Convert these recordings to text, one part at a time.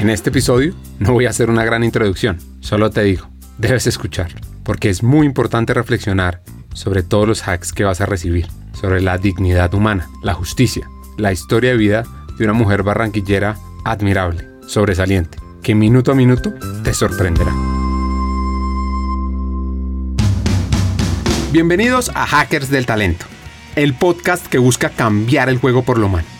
En este episodio no voy a hacer una gran introducción, solo te digo, debes escuchar, porque es muy importante reflexionar sobre todos los hacks que vas a recibir, sobre la dignidad humana, la justicia, la historia de vida de una mujer barranquillera admirable, sobresaliente, que minuto a minuto te sorprenderá. Bienvenidos a Hackers del Talento, el podcast que busca cambiar el juego por lo humano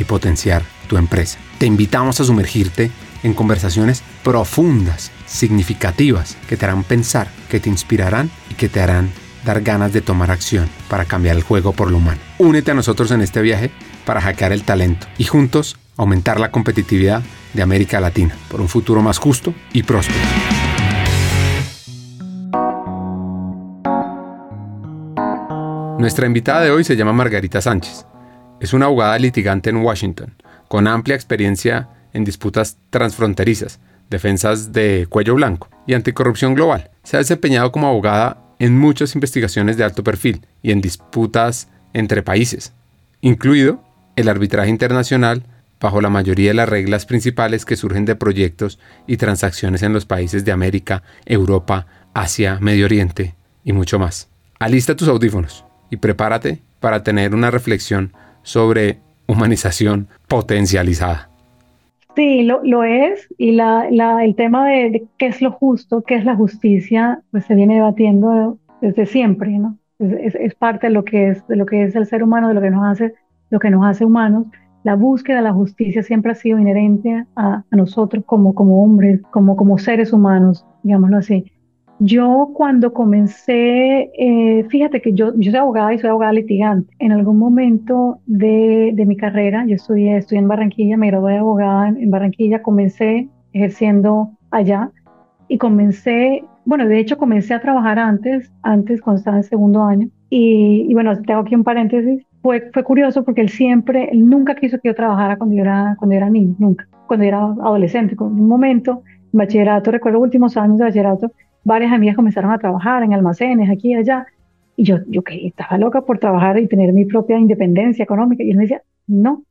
y potenciar tu empresa. Te invitamos a sumergirte en conversaciones profundas, significativas, que te harán pensar, que te inspirarán y que te harán dar ganas de tomar acción para cambiar el juego por lo humano. Únete a nosotros en este viaje para hackear el talento y juntos aumentar la competitividad de América Latina por un futuro más justo y próspero. Nuestra invitada de hoy se llama Margarita Sánchez. Es una abogada litigante en Washington, con amplia experiencia en disputas transfronterizas, defensas de cuello blanco y anticorrupción global. Se ha desempeñado como abogada en muchas investigaciones de alto perfil y en disputas entre países, incluido el arbitraje internacional bajo la mayoría de las reglas principales que surgen de proyectos y transacciones en los países de América, Europa, Asia, Medio Oriente y mucho más. Alista tus audífonos y prepárate para tener una reflexión sobre humanización potencializada. Sí, lo, lo es, y la, la, el tema de, qué es lo justo, qué es la justicia, pues se viene debatiendo desde siempre, ¿no? Es, es, parte de lo, que es, de lo que es el ser humano, de lo que nos hace, lo que nos hace humanos. La búsqueda de la justicia siempre ha sido inherente a, a nosotros como, como hombres, como, como seres humanos, digámoslo así. Yo cuando comencé, eh, fíjate que yo, yo soy abogada y soy abogada litigante. En algún momento de, de mi carrera, yo estudié, estudié en Barranquilla, me gradué de abogada en, Barranquilla, comencé ejerciendo allá y comencé, bueno, de hecho comencé a trabajar antes, antes cuando estaba en segundo año. Y, y bueno, tengo aquí un paréntesis, fue, fue curioso porque él siempre, él nunca quiso que yo trabajara cuando yo era, cuando yo era niño, nunca, cuando yo era adolescente. En un momento, en bachillerato, recuerdo últimos años de bachillerato, varias amigas comenzaron a trabajar en almacenes aquí y allá. Y yo, yo que estaba loca por trabajar y tener mi propia independencia económica. Y él me decía, no,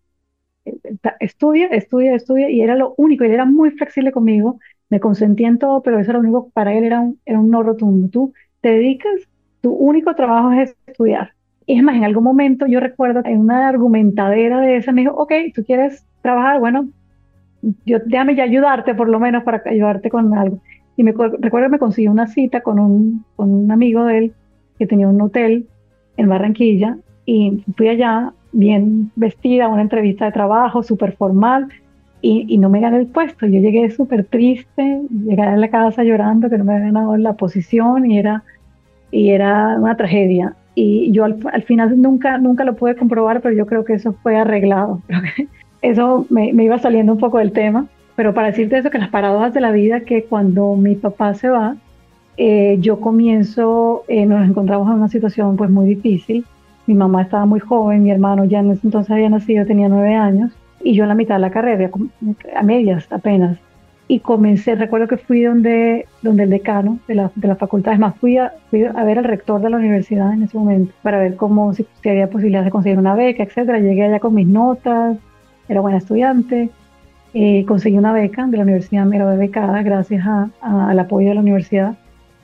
eh, estudia, estudia, estudia. Y era lo único, él era muy flexible conmigo, me consentía en todo, pero eso era lo único, para él era un, era un no rotundo. Tú te dedicas, tu único trabajo es estudiar. Y es más, en algún momento yo recuerdo en una argumentadera de esa me dijo, ok, tú quieres trabajar, bueno, yo déjame ya ayudarte por lo menos para ayudarte con algo. Y me recuerdo que me consiguió una cita con un, con un amigo de él que tenía un hotel en Barranquilla y fui allá bien vestida, una entrevista de trabajo súper formal y, no me gané el puesto. Yo llegué súper triste, llegué a la casa llorando que no me había ganado la posición y era, y era una tragedia. Y yo al, al, final nunca, nunca lo pude comprobar, pero yo creo que eso fue arreglado. eso me iba saliendo un poco del tema. Pero para decirte eso, que las paradojas de la vida, que cuando mi papá se va, eh, yo comienzo, eh, nos encontramos en una situación pues muy difícil. Mi mamá estaba muy joven, mi hermano ya en ese entonces había nacido, tenía nueve años, y yo en la mitad de la carrera, a medias apenas. Y comencé, recuerdo que fui donde, donde el decano de la, de la facultad, es más, fui a, fui a ver al rector de la universidad en ese momento para ver cómo, si, si había posibilidad de conseguir una beca, etcétera. Llegué allá con mis notas, era buena estudiante, eh, conseguí una beca de la universidad, me becada gracias a, al apoyo de la universidad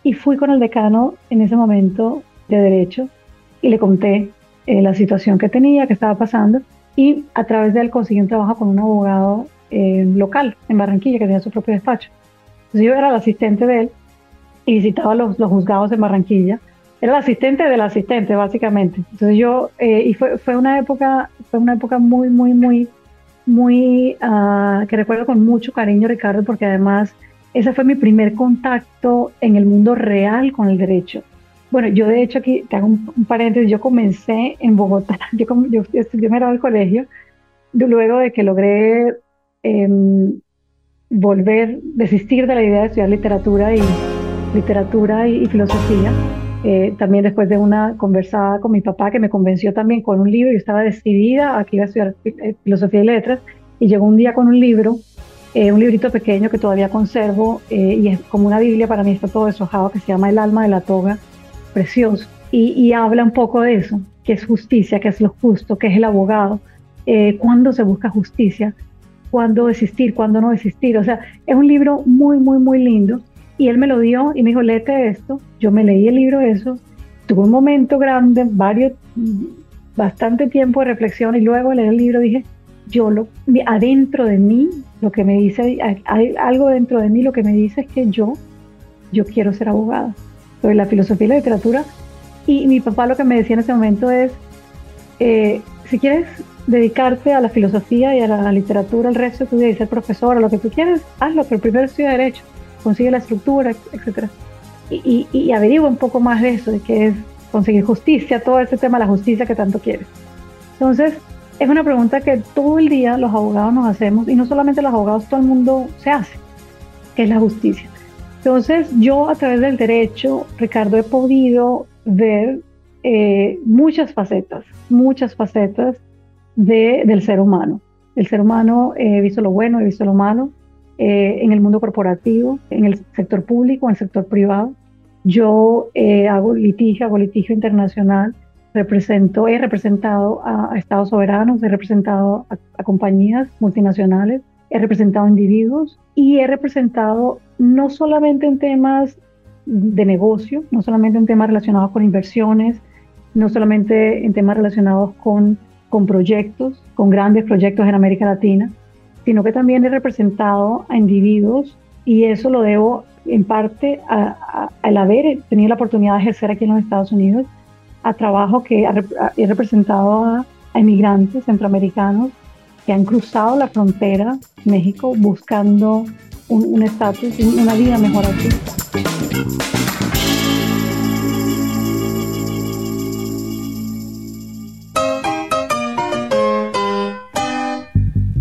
y fui con el decano en ese momento de Derecho y le conté eh, la situación que tenía, que estaba pasando y a través de él conseguí un trabajo con un abogado eh, local en Barranquilla que tenía su propio despacho. Entonces yo era el asistente de él y visitaba los, los juzgados en Barranquilla. Era el asistente del asistente, básicamente. Entonces yo, y fue, fue una época, fue una época muy, muy, muy muy, uh, que recuerdo con mucho cariño, Ricardo, porque además ese fue mi primer contacto en el mundo real con el derecho. Bueno, yo de hecho aquí te hago un, paréntesis, yo comencé en Bogotá, yo, yo, yo estudié al colegio, luego de que logré eh, volver, desistir de la idea de estudiar literatura y literatura y, filosofía. Eh, también después de una conversada con mi papá que me convenció también con un libro, yo estaba decidida a que iba a estudiar eh, filosofía y letras y llegó un día con un libro, eh, un librito pequeño que todavía conservo y es como una Biblia para mí, está todo deshojado, que se llama El alma de la toga, precioso. Y, habla un poco de eso, que es justicia, que es lo justo, que es el abogado, cuándo se busca justicia, cuándo desistir, cuándo no desistir. O sea, es un libro muy, muy, muy lindo. Y él me lo dio y me dijo, léete esto. Yo me leí el libro eso. Tuve un momento grande, varios, bastante tiempo de reflexión y luego leer el libro dije, yo lo, adentro de mí, lo que me dice, hay algo dentro de mí lo que me dice es que yo, yo quiero ser abogada. Sobre la filosofía y la literatura. Y mi papá lo que me decía en ese momento es, eh, si quieres dedicarte a la filosofía y a la literatura el resto de tu vida y ser profesor o lo que tú quieras, hazlo, pero primero estudia Derecho, consigue la estructura, etc. Y, y, averigua un poco más de eso, de qué es conseguir justicia, todo ese tema de la justicia que tanto quieres. Entonces, es una pregunta que todo el día los abogados nos hacemos, y no solamente los abogados, todo el mundo se hace, es la justicia. Entonces, yo a través del derecho, Ricardo, he podido ver eh, muchas facetas, muchas facetas del ser humano. El ser humano, he visto lo bueno, he visto lo malo, eh, en el mundo corporativo, en el sector público, en el sector privado. Yo eh, hago litigio, hago litigio internacional, represento, he representado a, estados soberanos, he representado a, compañías multinacionales, he representado a individuos y he representado no solamente en temas de negocio, no solamente en temas relacionados con inversiones, no solamente en temas relacionados con con proyectos, con grandes proyectos en América Latina, sino que también he representado a individuos y eso lo debo en parte al haber tenido la oportunidad de ejercer aquí en los Estados Unidos, a trabajo que he representado a, inmigrantes centroamericanos que han cruzado la frontera México buscando un estatus, una vida mejor aquí.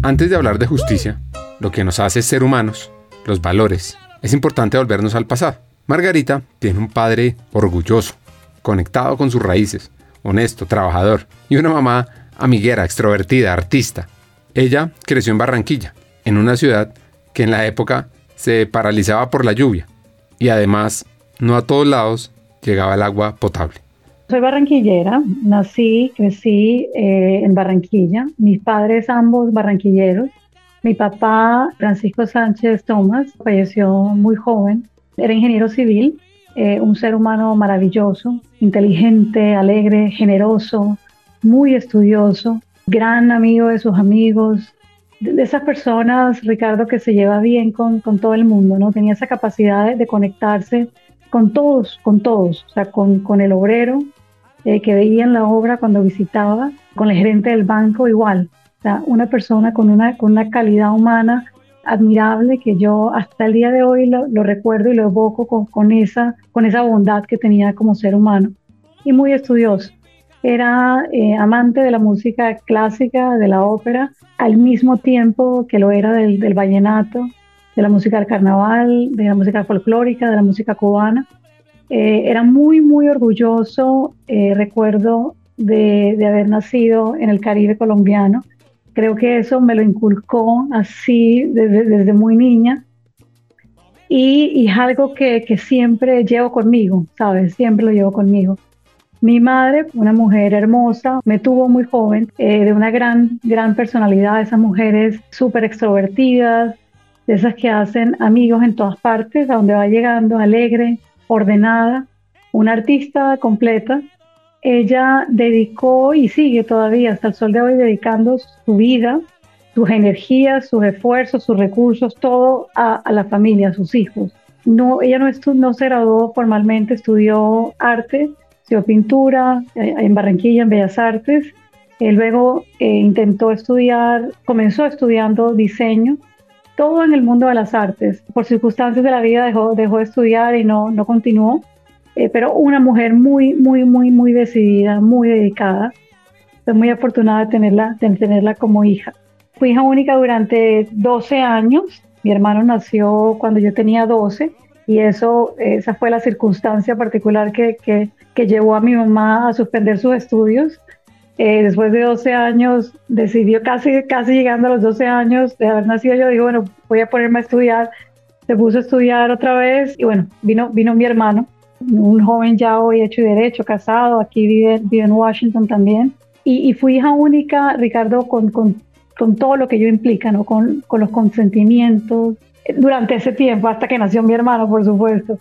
Antes de hablar de justicia, lo que nos hace ser humanos, los valores, es importante volvernos al pasado. Margarita tiene un padre orgulloso, conectado con sus raíces, honesto, trabajador, y una mamá amiguera, extrovertida, artista. Ella creció en Barranquilla, en una ciudad que en la época se paralizaba por la lluvia, y además no a todos lados llegaba el agua potable. Soy barranquillera, nací, crecí eh, en Barranquilla, mis padres ambos barranquilleros. Mi papá, Francisco Sánchez Tomás, falleció muy joven, era ingeniero civil, eh, un ser humano maravilloso, inteligente, alegre, generoso, muy estudioso, gran amigo de sus amigos, de, esas personas, Ricardo, que se lleva bien con, con, todo el mundo, ¿no? Tenía esa capacidad de, conectarse con todos, con todos, o sea, con, con el obrero, eh, que veía en la obra cuando visitaba, con el gerente del banco igual. O sea, una persona con una, con una calidad humana admirable que yo hasta el día de hoy lo, recuerdo y lo evoco con, con, esa, con esa bondad que tenía como ser humano. Y muy estudioso. Era eh, amante de la música clásica, de la ópera, al mismo tiempo que lo era del, del vallenato, de la música del carnaval, de la música folclórica, de la música cubana. Eh, era muy, muy orgulloso, eh, recuerdo, de, haber nacido en el Caribe colombiano. Creo que eso me lo inculcó así desde, muy niña. Y, es algo que, siempre llevo conmigo, ¿sabes? Siempre lo llevo conmigo. Mi madre, una mujer hermosa, me tuvo muy joven, eh, de una gran, gran personalidad, esas mujeres súper extrovertidas, de esas que hacen amigos en todas partes, a donde va llegando, alegre, ordenada, una artista completa. Ella dedicó y sigue todavía hasta el sol de hoy dedicando su vida, sus energías, sus esfuerzos, sus recursos, todo a, la familia, a sus hijos. No, ella no, no se graduó formalmente, estudió arte, estudió pintura eh, en Barranquilla, en Bellas Artes. luego eh, intentó estudiar, comenzó estudiando diseño todo en el mundo de las artes. Por circunstancias de la vida dejó, dejó de estudiar y no, no continuó, eh, pero una mujer muy, muy, muy, muy decidida, muy dedicada. Estoy muy afortunada de tenerla, de tenerla como hija. Fui hija única durante 12 años Mi hermano nació cuando yo tenía 12 y eso, esa fue la circunstancia particular que, que, que llevó a mi mamá a suspender sus estudios. Eh, después de 12 años, decidió casi, casi llegando a los 12 años de haber nacido, yo digo, bueno, voy a ponerme a estudiar. Se puso a estudiar otra vez y bueno, vino, vino mi hermano, un joven ya hoy hecho y derecho, casado, aquí vive, vive en Washington también. Y, y fui hija única, Ricardo, con, con, con, todo lo que yo implica, ¿no? Con, con los consentimientos, durante ese tiempo, hasta que nació mi hermano, por supuesto,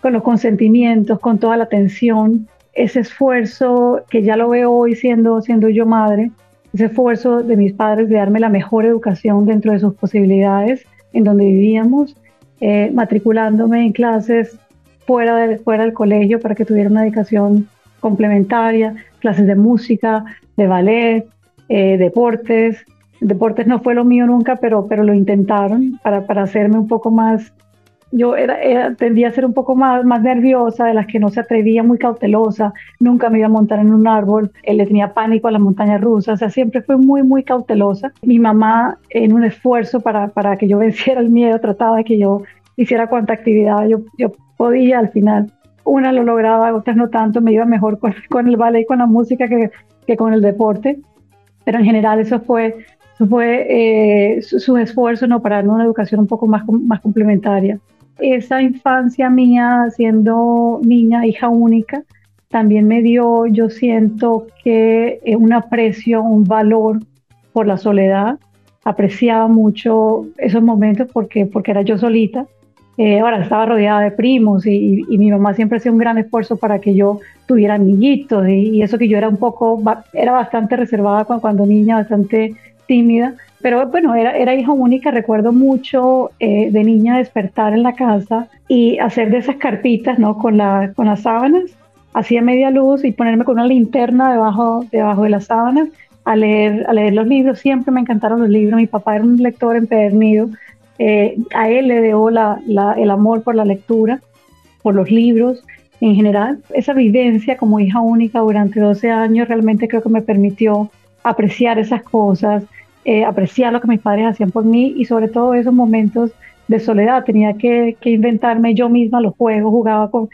con los consentimientos, con toda la atención, ese esfuerzo que ya lo veo hoy siendo, siendo yo madre, ese esfuerzo de mis padres de darme la mejor educación dentro de sus posibilidades en donde vivíamos, eh, matriculándome en clases fuera, de, fuera del colegio para que tuviera una educación complementaria, clases de música, de ballet, eh, deportes. Deportes no fue lo mío nunca, pero, pero lo intentaron para, para hacerme un poco más yo era, tendía a ser un poco más, nerviosa, de las que no se atrevía, muy cautelosa, nunca me iba a montar en un árbol, él le tenía pánico a las montañas rusas, o sea, siempre fue muy, muy cautelosa. Mi mamá, en un esfuerzo para, para que yo venciera el miedo, trataba de que yo hiciera cuanta actividad yo, podía al final. Una lo lograba, otras no tanto, me iba mejor con, el ballet y con la música que, que con el deporte, pero en general eso fue fue eh, su, esfuerzo ¿no? para una educación un poco más, más complementaria esa infancia mía siendo niña, hija única, también me dio, yo siento que eh, un aprecio, un valor por la soledad. Apreciaba mucho esos momentos porque, porque era yo solita. Eh, ahora estaba rodeada de primos y, mi mamá siempre hacía un gran esfuerzo para que yo tuviera amiguitos y, eso que yo era un poco, era bastante reservada cuando niña, bastante tímida pero bueno, era, era hija única, recuerdo mucho eh, de niña despertar en la casa y hacer de esas carpitas, ¿no? Con, la, con las sábanas, hacía media luz y ponerme con una linterna debajo, debajo de las sábanas a leer, a leer los libros. Siempre me encantaron los libros. Mi papá era un lector empedernido. Eh, a él le la, la, el amor por la lectura, por los libros en general. Esa vivencia como hija única durante 12 años realmente creo que me permitió apreciar esas cosas, eh, apreciar lo que mis padres hacían por mí y sobre todo esos momentos de soledad. Tenía que, inventarme yo misma los juegos, jugaba con,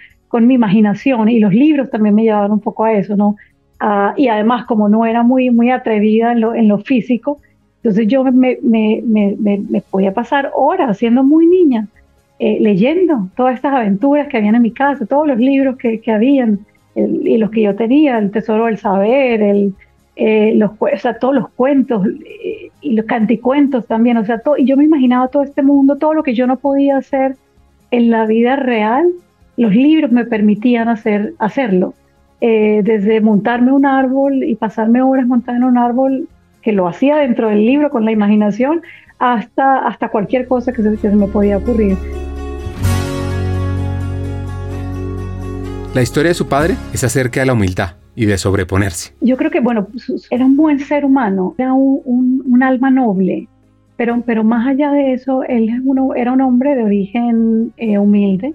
mi imaginación y los libros también me llevaban un poco a eso, ¿no? Ah, y además, como no era muy, muy atrevida en lo, en lo físico, entonces yo me, me, me, me, podía pasar horas siendo muy niña, eh, leyendo todas estas aventuras que habían en mi casa, todos los libros que, que habían y los que yo tenía, el Tesoro del Saber, el, eh, los, o sea, todos los cuentos eh, y los canticuentos también, o sea, todo, y yo me imaginaba todo este mundo, todo lo que yo no podía hacer en la vida real, los libros me permitían hacer, hacerlo. Eh, desde montarme un árbol y pasarme horas montando un árbol, que lo hacía dentro del libro con la imaginación, hasta, hasta cualquier cosa que se me podía ocurrir. La historia de su padre es acerca de la humildad y de sobreponerse. Yo creo que, bueno, era un buen ser humano, era un, un, alma noble, pero, pero más allá de eso, él uno, era un hombre de origen eh, humilde.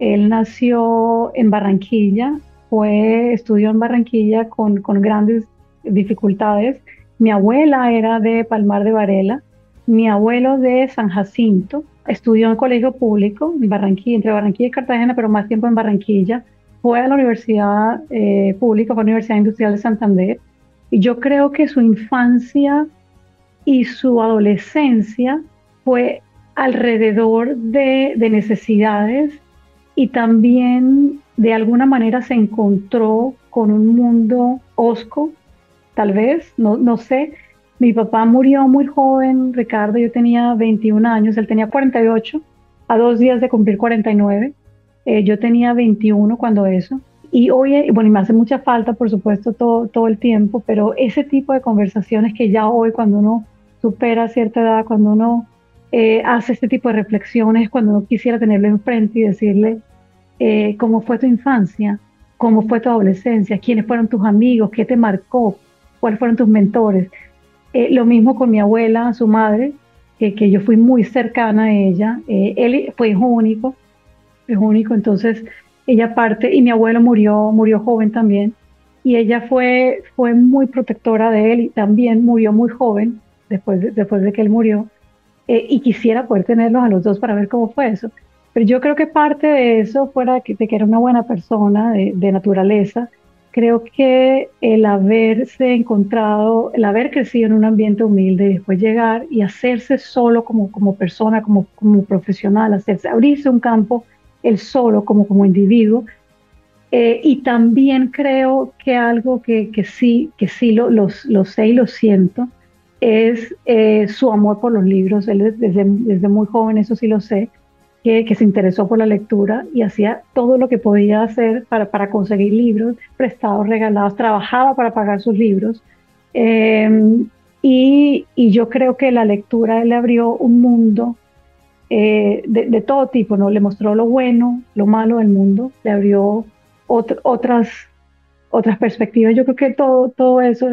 Él nació en Barranquilla, fue, estudió en Barranquilla con, con grandes dificultades. Mi abuela era de Palmar de Varela, mi abuelo de San Jacinto, estudió en colegio público en Barranquilla, entre Barranquilla y Cartagena, pero más tiempo en Barranquilla fue a la Universidad eh, Pública, fue a la Universidad Industrial de Santander, y yo creo que su infancia y su adolescencia fue alrededor de, necesidades y también de alguna manera se encontró con un mundo osco, tal vez, no, no sé. Mi papá murió muy joven, Ricardo, yo tenía 21 años, él tenía 48, a dos días de cumplir 49. Eh, yo tenía 21 cuando eso. Y hoy, eh, bueno, y me hace mucha falta, por supuesto, todo, todo el tiempo, pero ese tipo de conversaciones que ya hoy, cuando uno supera cierta edad, cuando uno eh, hace este tipo de reflexiones, cuando uno quisiera tenerlo enfrente y decirle cómo fue tu infancia, cómo fue tu adolescencia, quiénes fueron tus amigos, qué te marcó, cuáles fueron tus mentores. lo mismo con mi abuela, su madre, que, que yo fui muy cercana a ella. él fue hijo único, es único, entonces ella parte y mi abuelo murió, murió joven también y ella fue, fue muy protectora de él y también murió muy joven después de, después de que él murió. eh, y quisiera poder tenerlos a los dos para ver cómo fue eso. Pero yo creo que parte de eso, fuera de que era una buena persona de, de naturaleza, creo que el haberse encontrado, el haber crecido en un ambiente humilde y después llegar y hacerse solo como, como persona, como, como profesional, hacerse, abrirse un campo el solo como, como individuo. Eh, y también creo que algo que, que sí, que sí lo, lo, lo, sé y lo siento es eh, su amor por los libros. Él desde, desde muy joven, eso sí lo sé, que, que, se interesó por la lectura y hacía todo lo que podía hacer para, para conseguir libros prestados, regalados, trabajaba para pagar sus libros. Eh, y, y, yo creo que la lectura le abrió un mundo eh, de, todo tipo, ¿no? Le mostró lo bueno, lo malo del mundo, le abrió otras, otras perspectivas. Yo creo que todo, todo eso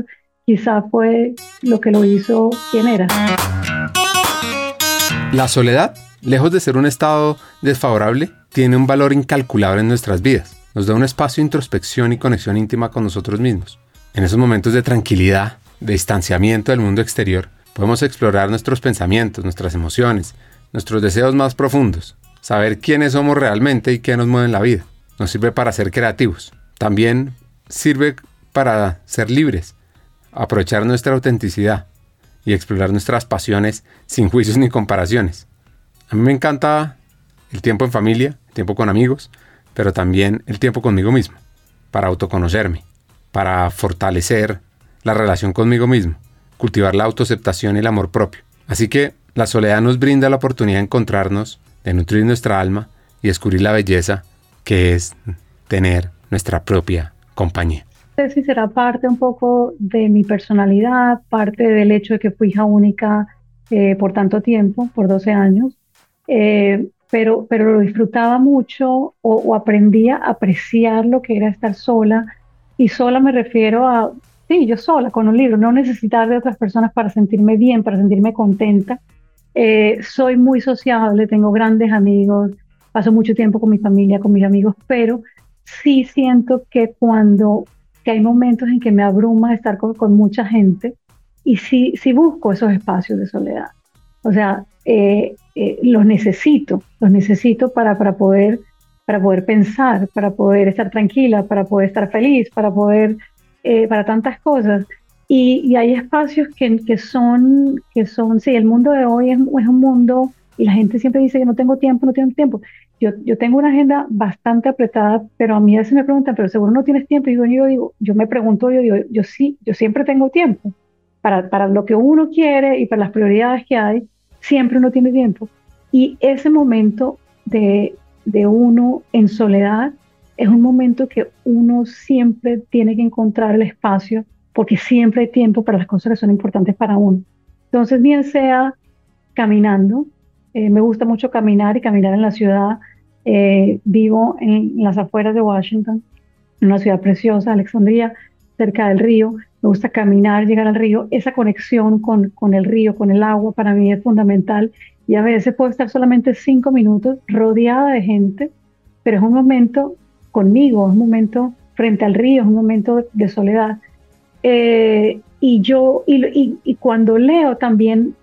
quizá fue lo que lo hizo quien era. La soledad, lejos de ser un estado desfavorable, tiene un valor incalculable en nuestras vidas. Nos da un espacio de introspección y conexión íntima con nosotros mismos. En esos momentos de tranquilidad, de distanciamiento del mundo exterior, podemos explorar nuestros pensamientos, nuestras emociones, nuestros deseos más profundos, saber quiénes somos realmente y qué nos mueve en la vida. Nos sirve para ser creativos. También sirve para ser libres, aprovechar nuestra autenticidad y explorar nuestras pasiones sin juicios ni comparaciones. A mí me encanta el tiempo en familia, el tiempo con amigos, pero también el tiempo conmigo mismo, para autoconocerme, para fortalecer la relación conmigo mismo, cultivar la autoaceptación y el amor propio. Así que la soledad nos brinda la oportunidad de encontrarnos, de nutrir nuestra alma y descubrir la belleza que es tener nuestra propia compañía. No sé si será parte un poco de mi personalidad, parte del hecho de que fui hija única eh, por tanto tiempo, por 12 años, eh, pero, pero lo disfrutaba mucho o, o aprendía a apreciar lo que era estar sola. Y sola me refiero a, sí, yo sola con un libro, no necesitar de otras personas para sentirme bien, para sentirme contenta, eh, soy muy sociable, tengo grandes amigos, paso mucho tiempo con mi familia, con mis amigos, pero sí siento que cuando que hay momentos en que me abruma estar con, mucha gente y sí, sí busco esos espacios de soledad. O sea, eh, eh, los necesito, los necesito para, para, poder, para poder pensar, para poder estar tranquila, para poder estar feliz, para poder, para tantas cosas. Y, hay espacios que, son, que son, sí, el mundo de hoy es, es, un mundo, y la gente siempre dice que no tengo tiempo, no tengo tiempo. Yo, yo tengo una agenda bastante apretada, pero a mí a veces me preguntan, pero seguro no tienes tiempo. Y yo, yo digo, yo me pregunto, yo digo, yo sí, yo siempre tengo tiempo. Para, para lo que uno quiere y para las prioridades que hay, siempre uno tiene tiempo. Y ese momento de, de uno en soledad es un momento que uno siempre tiene que encontrar el espacio porque siempre hay tiempo para las cosas que son importantes para uno. Entonces, bien sea caminando, eh, me gusta mucho caminar y caminar en la ciudad. Eh, vivo en, las afueras de Washington, en una ciudad preciosa, Alexandria, cerca del río. Me gusta caminar, llegar al río. Esa conexión con, con el río, con el agua, para mí es fundamental. Y a veces puedo estar solamente cinco minutos rodeada de gente, pero es un momento conmigo, es un momento frente al río, es un momento de soledad. Eh, y yo, y, y, cuando leo también,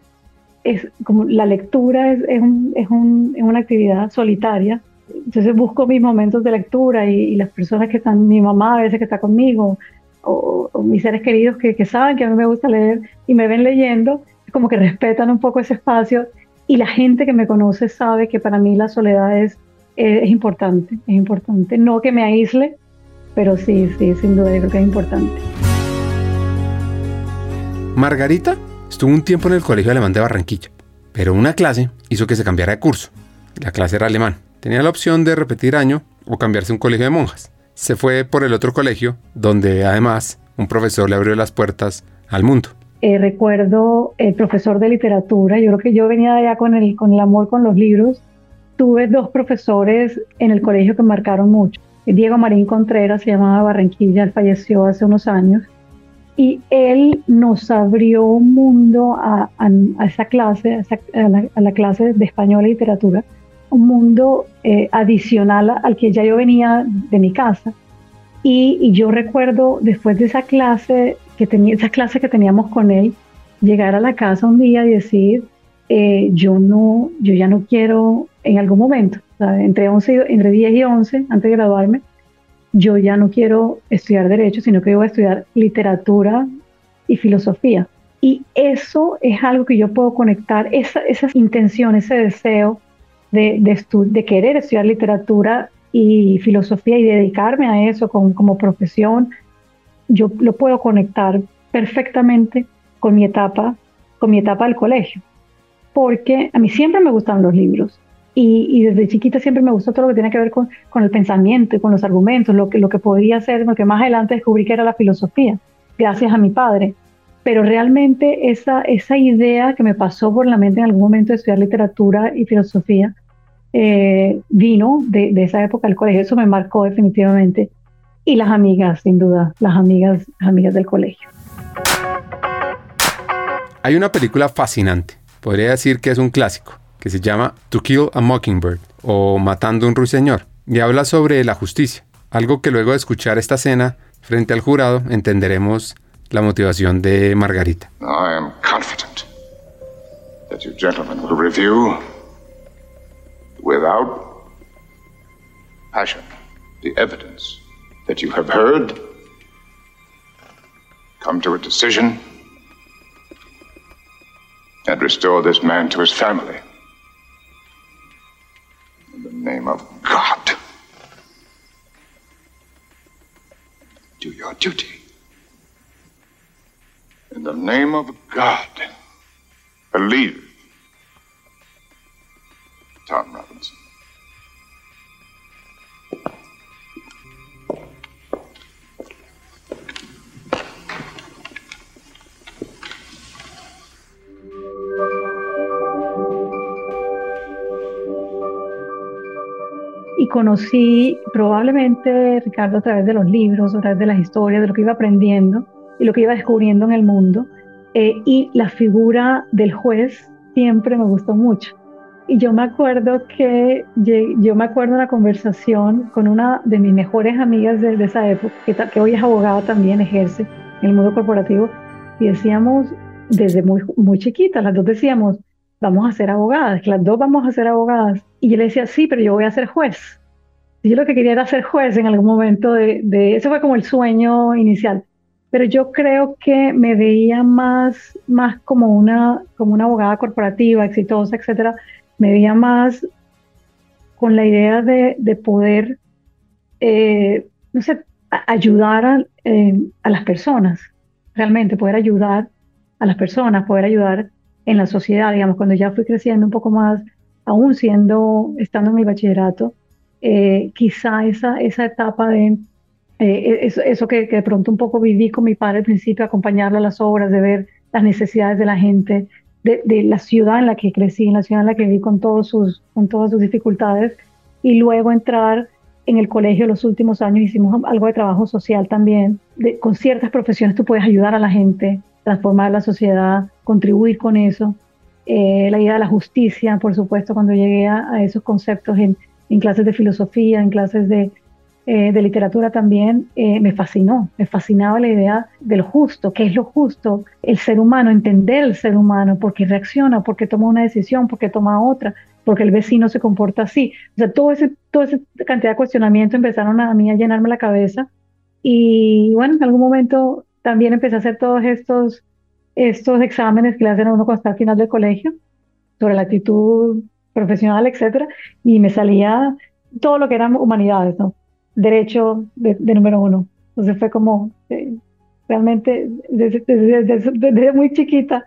es como la lectura es, es, un, es, un, es, una actividad solitaria. Entonces busco mis momentos de lectura y, las personas que están, mi mamá a veces que está conmigo, o, mis seres queridos que, que, saben que a mí me gusta leer y me ven leyendo, como que respetan un poco ese espacio. Y la gente que me conoce sabe que para mí la soledad es, es importante, es importante. No que me aísle, pero sí, sí, sin duda, yo creo que es importante. Margarita estuvo un tiempo en el Colegio Alemán de Barranquilla, pero una clase hizo que se cambiara de curso. La clase era alemán. Tenía la opción de repetir año o cambiarse a un colegio de monjas. Se fue por el otro colegio, donde además un profesor le abrió las puertas al mundo. Eh, recuerdo el profesor de literatura, yo creo que yo venía allá con el, con el amor con los libros. Tuve dos profesores en el colegio que marcaron mucho. Diego Marín Contreras se llamaba Barranquilla, él falleció hace unos años y él nos abrió un mundo a, esa clase, a, la, clase de español y literatura, un mundo eh, adicional al que ya yo venía de mi casa. Y, yo recuerdo después de esa clase que tenía, esa clase que teníamos con él, llegar a la casa un día y decir, eh, yo no, yo ya no quiero en algún momento, entre, 11, entre 10 y 11, antes de graduarme, yo ya no quiero estudiar derecho, sino que voy a estudiar literatura y filosofía. Y eso es algo que yo puedo conectar, esa, esa intención, ese deseo de, de, de, querer estudiar literatura y filosofía y dedicarme a eso como profesión, yo lo puedo conectar perfectamente con mi etapa, con mi etapa del colegio. Porque a mí siempre me gustan los libros y, desde chiquita siempre me gustó todo lo que tiene que ver con, con el pensamiento y con los argumentos, lo que, lo que podría ser, porque más adelante descubrí que era la filosofía, gracias a mi padre. Pero realmente esa, esa idea que me pasó por la mente en algún momento de estudiar literatura y filosofía eh, vino de, de, esa época del colegio. Eso me marcó definitivamente. Y las amigas, sin duda, las amigas, las amigas del colegio. Hay una película fascinante, podría decir que es un clásico, que se llama To Kill a Mockingbird o Matando a un ruiseñor, y habla sobre la justicia, algo que luego de escuchar esta escena frente al jurado entenderemos la motivación de Margarita. I am confident that you gentlemen will review without passion the evidence that you have heard, come to a decision, and restore this man to his family. Name of God, do your duty. In the name of God, believe Tom Robinson. Y conocí probablemente, Ricardo, a través de los libros, a través de las historias, de lo que iba aprendiendo y lo que iba descubriendo en el mundo. Eh, y la figura del juez siempre me gustó mucho. Y yo me acuerdo que yo me acuerdo una conversación con una de mis mejores amigas de, esa época, que, hoy es abogada también, ejerce en el mundo corporativo, y decíamos desde muy, muy chiquitas, las dos decíamos, vamos a ser abogadas, las dos vamos a ser abogadas. Y yo le decía, sí, pero yo voy a ser juez. Y yo lo que quería era ser juez en algún momento de, de eso fue como el sueño inicial. Pero yo creo que me veía más, más como, una, como una abogada corporativa, exitosa, etcétera. Me veía más con la idea de, de poder, eh, no sé, ayudar a, eh, a las personas, realmente poder ayudar a las personas, poder ayudar en la sociedad, digamos, cuando ya fui creciendo un poco más, aún siendo, estando en el bachillerato, eh, quizá esa, esa etapa de eh, eso, eso que, de pronto un poco viví con mi padre al principio, acompañarlo a las obras, de ver las necesidades de la gente, de, de, la ciudad en la que crecí, en la ciudad en la que viví con, todos sus, con todas sus dificultades, y luego entrar en el colegio los últimos años, hicimos algo de trabajo social también, con ciertas profesiones tú puedes ayudar a la gente, transformar la sociedad, contribuir con eso. Eh, la idea de la justicia, por supuesto, cuando llegué a, esos conceptos en, clases de filosofía, en clases de, eh, literatura también, eh, me fascinó, me fascinaba la idea de lo justo, qué es lo justo, el ser humano, entender el ser humano, por qué reacciona, por qué toma una decisión, por qué toma otra, porque el vecino se comporta así. O sea, todo ese, toda esa cantidad de cuestionamientos empezaron a mí a llenarme la cabeza y bueno, en algún momento también empecé a hacer todos estos, estos exámenes que le hacen a uno cuando está al final del colegio, sobre la actitud profesional, etcétera, y me salía todo lo que eran humanidades, ¿no? Derecho de, número uno. Entonces fue como, eh, realmente, desde, desde, muy chiquita,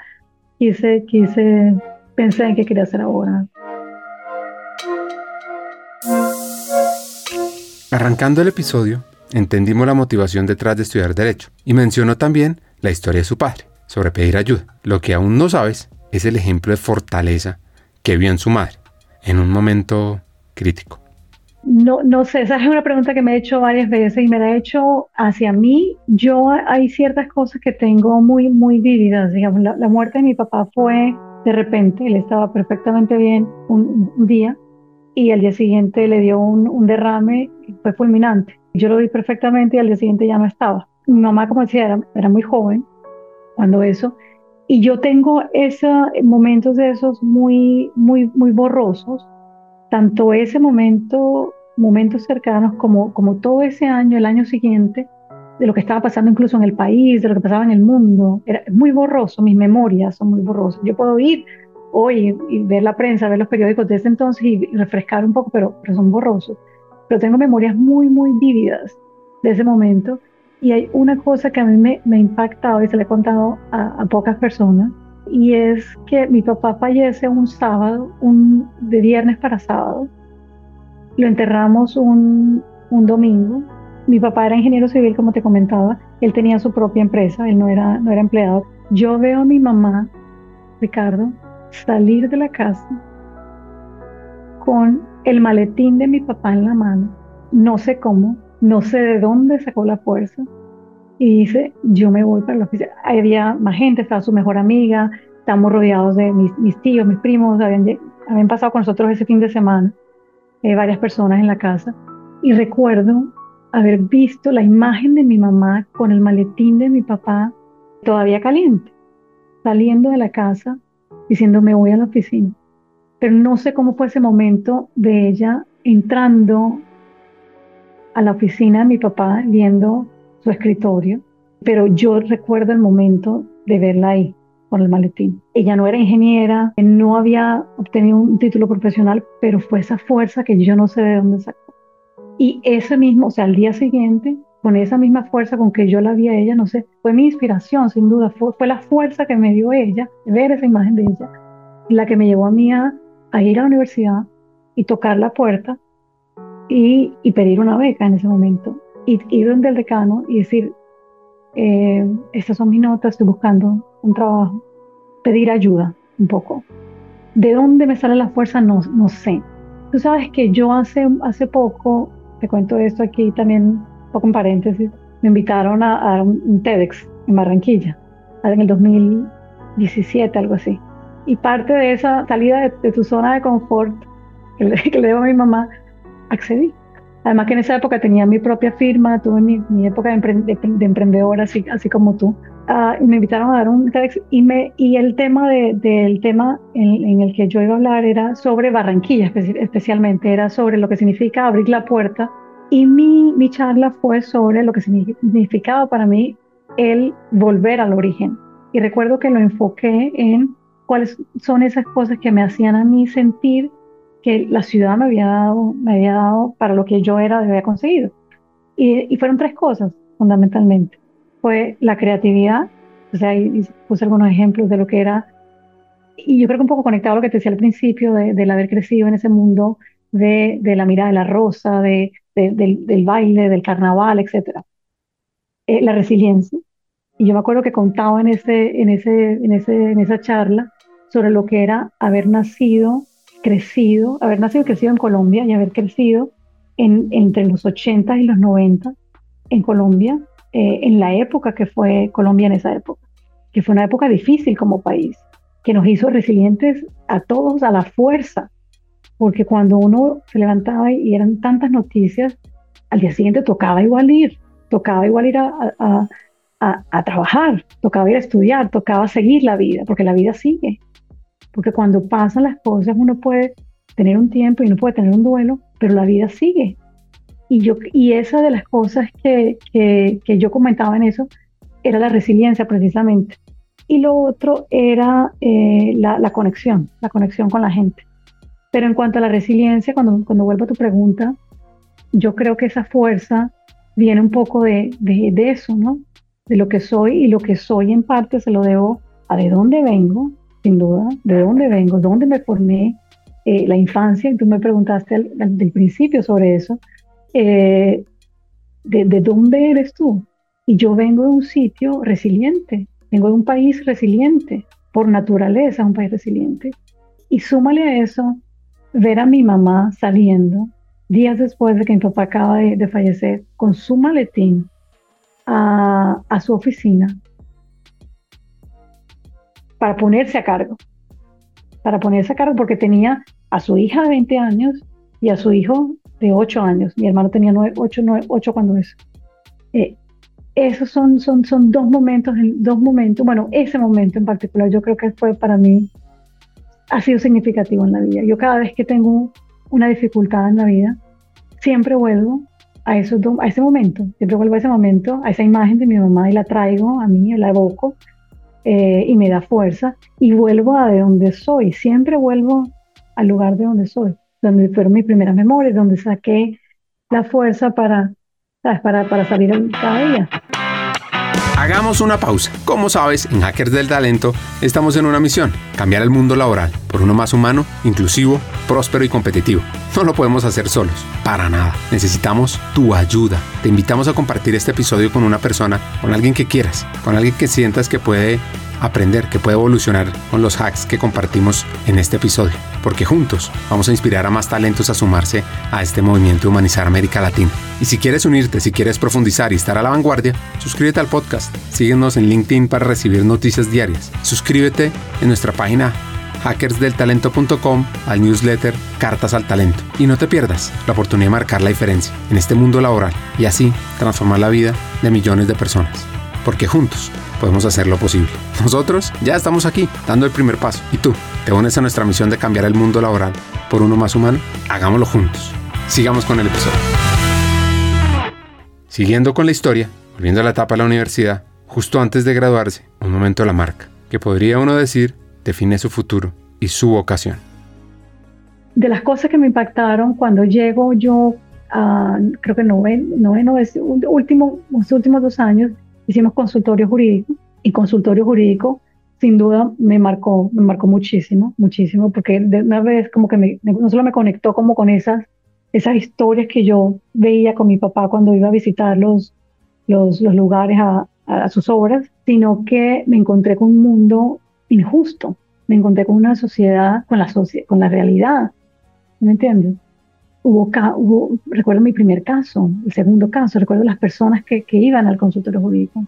quise, quise, pensé en que quería ser abogada. Arrancando el episodio, entendimos la motivación detrás de estudiar derecho y mencionó también la historia de su padre sobre pedir ayuda. Lo que aún no sabes es el ejemplo de fortaleza que vio en su madre en un momento crítico. No, no sé, esa es una pregunta que me he hecho varias veces y me la he hecho hacia mí. Yo hay ciertas cosas que tengo muy, muy vividas. Digamos, la, muerte de mi papá fue de repente, él estaba perfectamente bien un, día y al día siguiente le dio un, derrame y fue fulminante. Yo lo vi perfectamente y al día siguiente ya no estaba. Mi mamá, como decía, era muy joven cuando eso. Y yo tengo esos momentos de esos muy, muy, muy borrosos, tanto ese momento, momentos cercanos, como, como todo ese año, el año siguiente, de lo que estaba pasando incluso en el país, de lo que pasaba en el mundo. Era muy borroso, mis memorias son muy borrosas. Yo puedo ir hoy y ver la prensa, ver los periódicos de ese entonces y, refrescar un poco, pero, pero son borrosos. Pero tengo memorias muy, muy vívidas de ese momento. Y hay una cosa que a mí me, me ha impactado y se le he contado a, pocas personas, y es que mi papá fallece un sábado, un, de viernes para sábado. Lo enterramos un, un domingo mi papá era ingeniero civil, como te comentaba, él tenía su propia empresa, él no era, no era empleado. Yo veo a mi mamá, Ricardo, salir de la casa con el maletín de mi papá en la mano, no sé cómo, no sé de dónde sacó la fuerza, y dice, yo me voy para la oficina. Había más gente, estaba su mejor amiga, estamos rodeados de mis, tíos, mis primos, habían, habían, pasado con nosotros ese fin de semana, eh, varias personas en la casa, y recuerdo haber visto la imagen de mi mamá con el maletín de mi papá todavía caliente, saliendo de la casa diciendo me voy a la oficina. Pero no sé cómo fue ese momento de ella entrando a la oficina de mi papá, viendo su escritorio, pero yo recuerdo el momento de verla ahí con el maletín. Ella no era ingeniera, no había obtenido un título profesional, pero fue esa fuerza que yo no sé de dónde sacó. Y ese mismo, o sea, al día siguiente, con esa misma fuerza con que yo la vi a ella, no sé, fue mi inspiración, sin duda, fue, la fuerza que me dio ella, ver esa imagen de ella, la que me llevó a mí a, ir a la universidad y tocar la puerta y, pedir una beca en ese momento. Y ir donde el decano y decir, eh, estas son mis notas, estoy buscando un trabajo, pedir ayuda un poco. ¿De dónde me sale la fuerza? No, no sé. Tú sabes que yo hace, hace poco te cuento esto aquí también, un poco en paréntesis, me invitaron a, un, TEDx en Barranquilla, en el 2017, algo así. Y parte de esa salida de, tu zona de confort que le, que le, debo a mi mamá, accedí. Además que en esa época tenía mi propia firma, tuve mi, mi época de, emprendedora, así, así como tú. Uh, y me invitaron a dar un TEDx y, me, y el tema de, del tema en, en, el que yo iba a hablar era sobre Barranquilla especialmente, era sobre lo que significa abrir la puerta y mi, mi charla fue sobre lo que significaba para mí el volver al origen. Y recuerdo que lo enfoqué en cuáles son esas cosas que me hacían a mí sentir que la ciudad me había dado, me había dado para lo que yo era, había conseguido. Y, y fueron tres cosas, fundamentalmente. Fue la creatividad, o sea, y, puse algunos ejemplos de lo que era, y yo creo que un poco conectado a lo que te decía al principio, de, del haber crecido en ese mundo de, de la mirada de la rosa, de, del, del, baile, del carnaval, etc. Eh, la resiliencia. Y yo me acuerdo que contaba en, ese, en, ese, en, ese, en esa charla sobre lo que era haber nacido, crecido, haber nacido y crecido en Colombia y haber crecido en, entre los 80 y los 90 en Colombia, eh, en la época que fue Colombia en esa época, que fue una época difícil como país, que nos hizo resilientes a todos a la fuerza, porque cuando uno se levantaba y eran tantas noticias, al día siguiente tocaba igual ir, tocaba igual ir a, a, trabajar, tocaba ir a estudiar, tocaba seguir la vida, porque la vida sigue. Porque cuando pasan las cosas uno puede tener un tiempo y uno puede tener un duelo, pero la vida sigue. Y, yo, y esa de las cosas que, que, yo comentaba en eso era la resiliencia precisamente. Y lo otro era eh, la, conexión, la conexión con la gente. Pero en cuanto a la resiliencia, cuando, cuando vuelvo a tu pregunta, yo creo que esa fuerza viene un poco de, de, eso, ¿no? De lo que soy y lo que soy en parte se lo debo a de dónde vengo, sin duda, de dónde vengo, dónde me formé, eh, la infancia, y tú me preguntaste al, del principio sobre eso, eh, de, de, dónde eres tú. Y yo vengo de un sitio resiliente, vengo de un país resiliente, por naturaleza un país resiliente. Y súmale a eso ver a mi mamá saliendo días después de que mi papá acaba de, fallecer con su maletín a, su oficina para ponerse a cargo. Para ponerse a cargo porque tenía a su hija de 20 años y a su hijo de 8 años. Mi hermano tenía 8, 8 cuando eso. Eh, esos son, son, son dos momentos, dos momentos, bueno, ese momento en particular yo creo que fue para mí, ha sido significativo en la vida. Yo cada vez que tengo una dificultad en la vida, siempre vuelvo a, esos a ese momento, siempre vuelvo a ese momento, a esa imagen de mi mamá y la traigo a mí, la evoco eh, y me da fuerza y vuelvo a de donde soy, siempre vuelvo al lugar de donde soy, donde fueron mis primeras memorias, donde saqué la fuerza para, para, para salir cada día. Hagamos una pausa. Como sabes, en Hackers del Talento estamos en una misión, cambiar el mundo laboral por uno más humano, inclusivo, próspero y competitivo. No lo podemos hacer solos, para nada. Necesitamos tu ayuda. Te invitamos a compartir este episodio con una persona, con alguien que quieras, con alguien que sientas que puede aprender, que puede evolucionar con los hacks que compartimos en este episodio, porque juntos vamos a inspirar a más talentos a sumarse a este movimiento de humanizar América Latina. Y si quieres unirte, si quieres profundizar y estar a la vanguardia, suscríbete al podcast, síguenos en LinkedIn para recibir noticias diarias, suscríbete en nuestra página hackersdeltalento.com al newsletter Cartas al Talento. Y no te pierdas la oportunidad de marcar la diferencia en este mundo laboral y así transformar la vida de millones de personas. Porque juntos podemos hacer lo posible. Nosotros ya estamos aquí, dando el primer paso. ¿Y tú? ¿Te unes a nuestra misión de cambiar el mundo laboral por uno más humano? Hagámoslo juntos. Sigamos con el episodio. Siguiendo con la historia, volviendo a la etapa de la universidad, justo antes de graduarse, un momento de la marca, que podría uno decir define su futuro y su vocación. De las cosas que me impactaron cuando llego yo a, creo que noveno, noveno último, los últimos dos años, hicimos consultorio jurídico y consultorio jurídico sin duda me marcó, me marcó muchísimo, muchísimo, porque de una vez como que me, no solo me conectó como con esas, esas historias que yo veía con mi papá cuando iba a visitar los, lugares a, sus obras, sino que me encontré con un mundo injusto, me encontré con una sociedad, con la, con la realidad, ¿me entiendes? Hubo, hubo, recuerdo mi primer caso, el segundo caso, recuerdo las personas que, que iban al consultorio jurídico.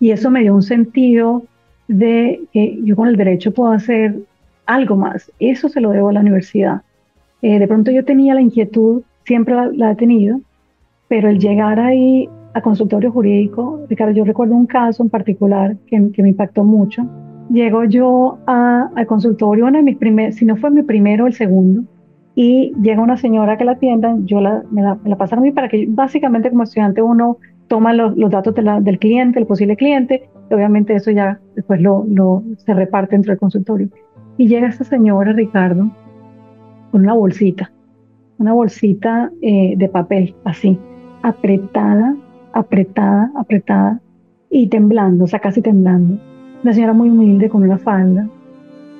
Y eso me dio un sentido de que yo con el derecho puedo hacer algo más. Eso se lo debo a la universidad. Eh, de pronto yo tenía la inquietud, siempre la, he tenido, pero el llegar ahí a consultorio jurídico, Ricardo, yo recuerdo un caso en particular que, que me impactó mucho. Llego yo al consultorio, una de mis primeros, si no fue mi primero, el segundo, y llega una señora que la atiendan, yo la, me, la, pasaron a mí para que básicamente como estudiante uno toma los, los datos del cliente, el posible cliente, y obviamente eso ya después lo, lo, se reparte dentro del consultorio. Y llega esta señora, Ricardo, con una bolsita, una bolsita eh, de papel, así, apretada, apretada, apretada, y temblando, o sea, casi temblando. Una señora muy humilde con una falda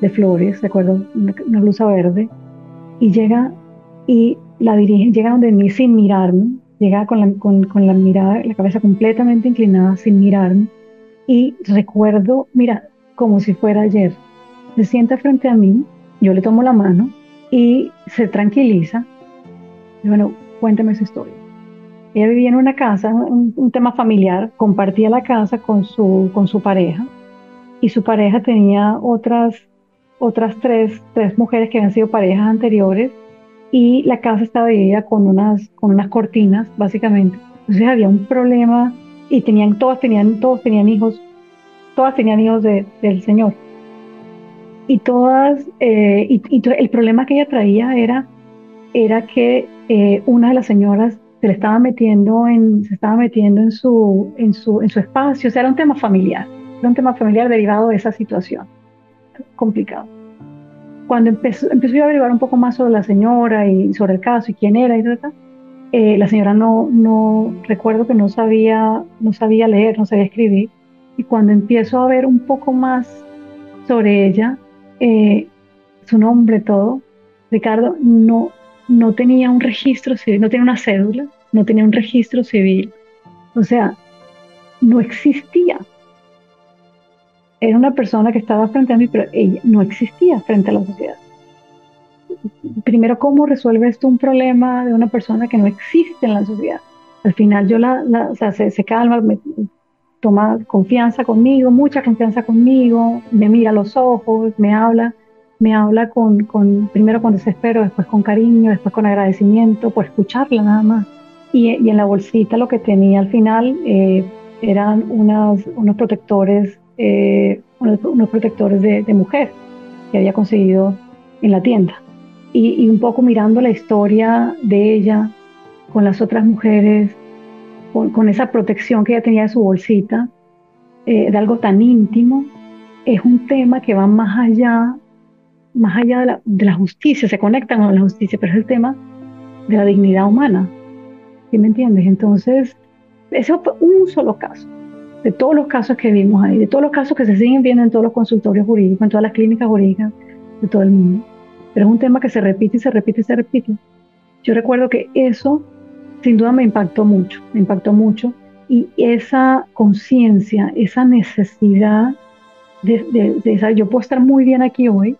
de flores, recuerdo, una blusa verde, y llega y la dirige, llega donde mí sin mirarme, llega con la, con, con la mirada, la cabeza completamente inclinada, sin mirarme, y recuerdo, mira, como si fuera ayer, se sienta frente a mí, yo le tomo la mano y se tranquiliza. Y bueno, cuéntame su historia. Ella vivía en una casa, un, un, tema familiar, compartía la casa con su, con su pareja y su pareja tenía otras otras tres, tres mujeres que habían sido parejas anteriores y la casa estaba dividida con unas, con unas cortinas, básicamente. Entonces había un problema y tenían, todas tenían, todos tenían hijos, todas tenían hijos de, del Señor. Y todas, eh, y, el problema que ella traía era, era que eh, una de las señoras se le estaba metiendo en, se estaba metiendo en su, en su, en su espacio, o sea, era un tema familiar, era un tema familiar derivado de esa situación complicado. Cuando empezó, empezó a averiguar un poco más sobre la señora y sobre el caso y quién era y todo eh, la señora no, no, recuerdo que no sabía, no sabía leer, no sabía escribir. Y cuando empiezo a ver un poco más sobre ella, eh, su nombre, todo, Ricardo no, no tenía un registro civil, no tenía una cédula, no tenía un registro civil. O sea, no existía era una persona que estaba frente a mí, pero ella no existía frente a la sociedad. Primero, ¿cómo resuelve esto un problema de una persona que no existe en la sociedad? Al final yo la, o sea, se, calma, me, toma confianza conmigo, mucha confianza conmigo, me mira los ojos, me habla, me habla con, primero con desespero, después con cariño, después con agradecimiento, por escucharla nada más. y, en la bolsita lo que tenía al final eh, eran unos protectores, eh, unos, protectores de, mujer que había conseguido en la tienda. Y, un poco mirando la historia de ella con las otras mujeres, con, esa protección que ella tenía de su bolsita, eh, de algo tan íntimo, es un tema que va más allá, más allá de la, justicia, se conectan con la justicia, pero es el tema de la dignidad humana. ¿Sí me entiendes? Entonces, ese fue un solo caso, de todos los casos que vimos ahí, de todos los casos que se siguen viendo en todos los consultorios jurídicos, en todas las clínicas jurídicas de todo el mundo. Pero es un tema que se repite y se repite y se repite. Yo recuerdo que eso sin duda me impactó mucho, me impactó mucho. Y esa conciencia, esa necesidad de, de, de, yo puedo estar muy bien aquí hoy,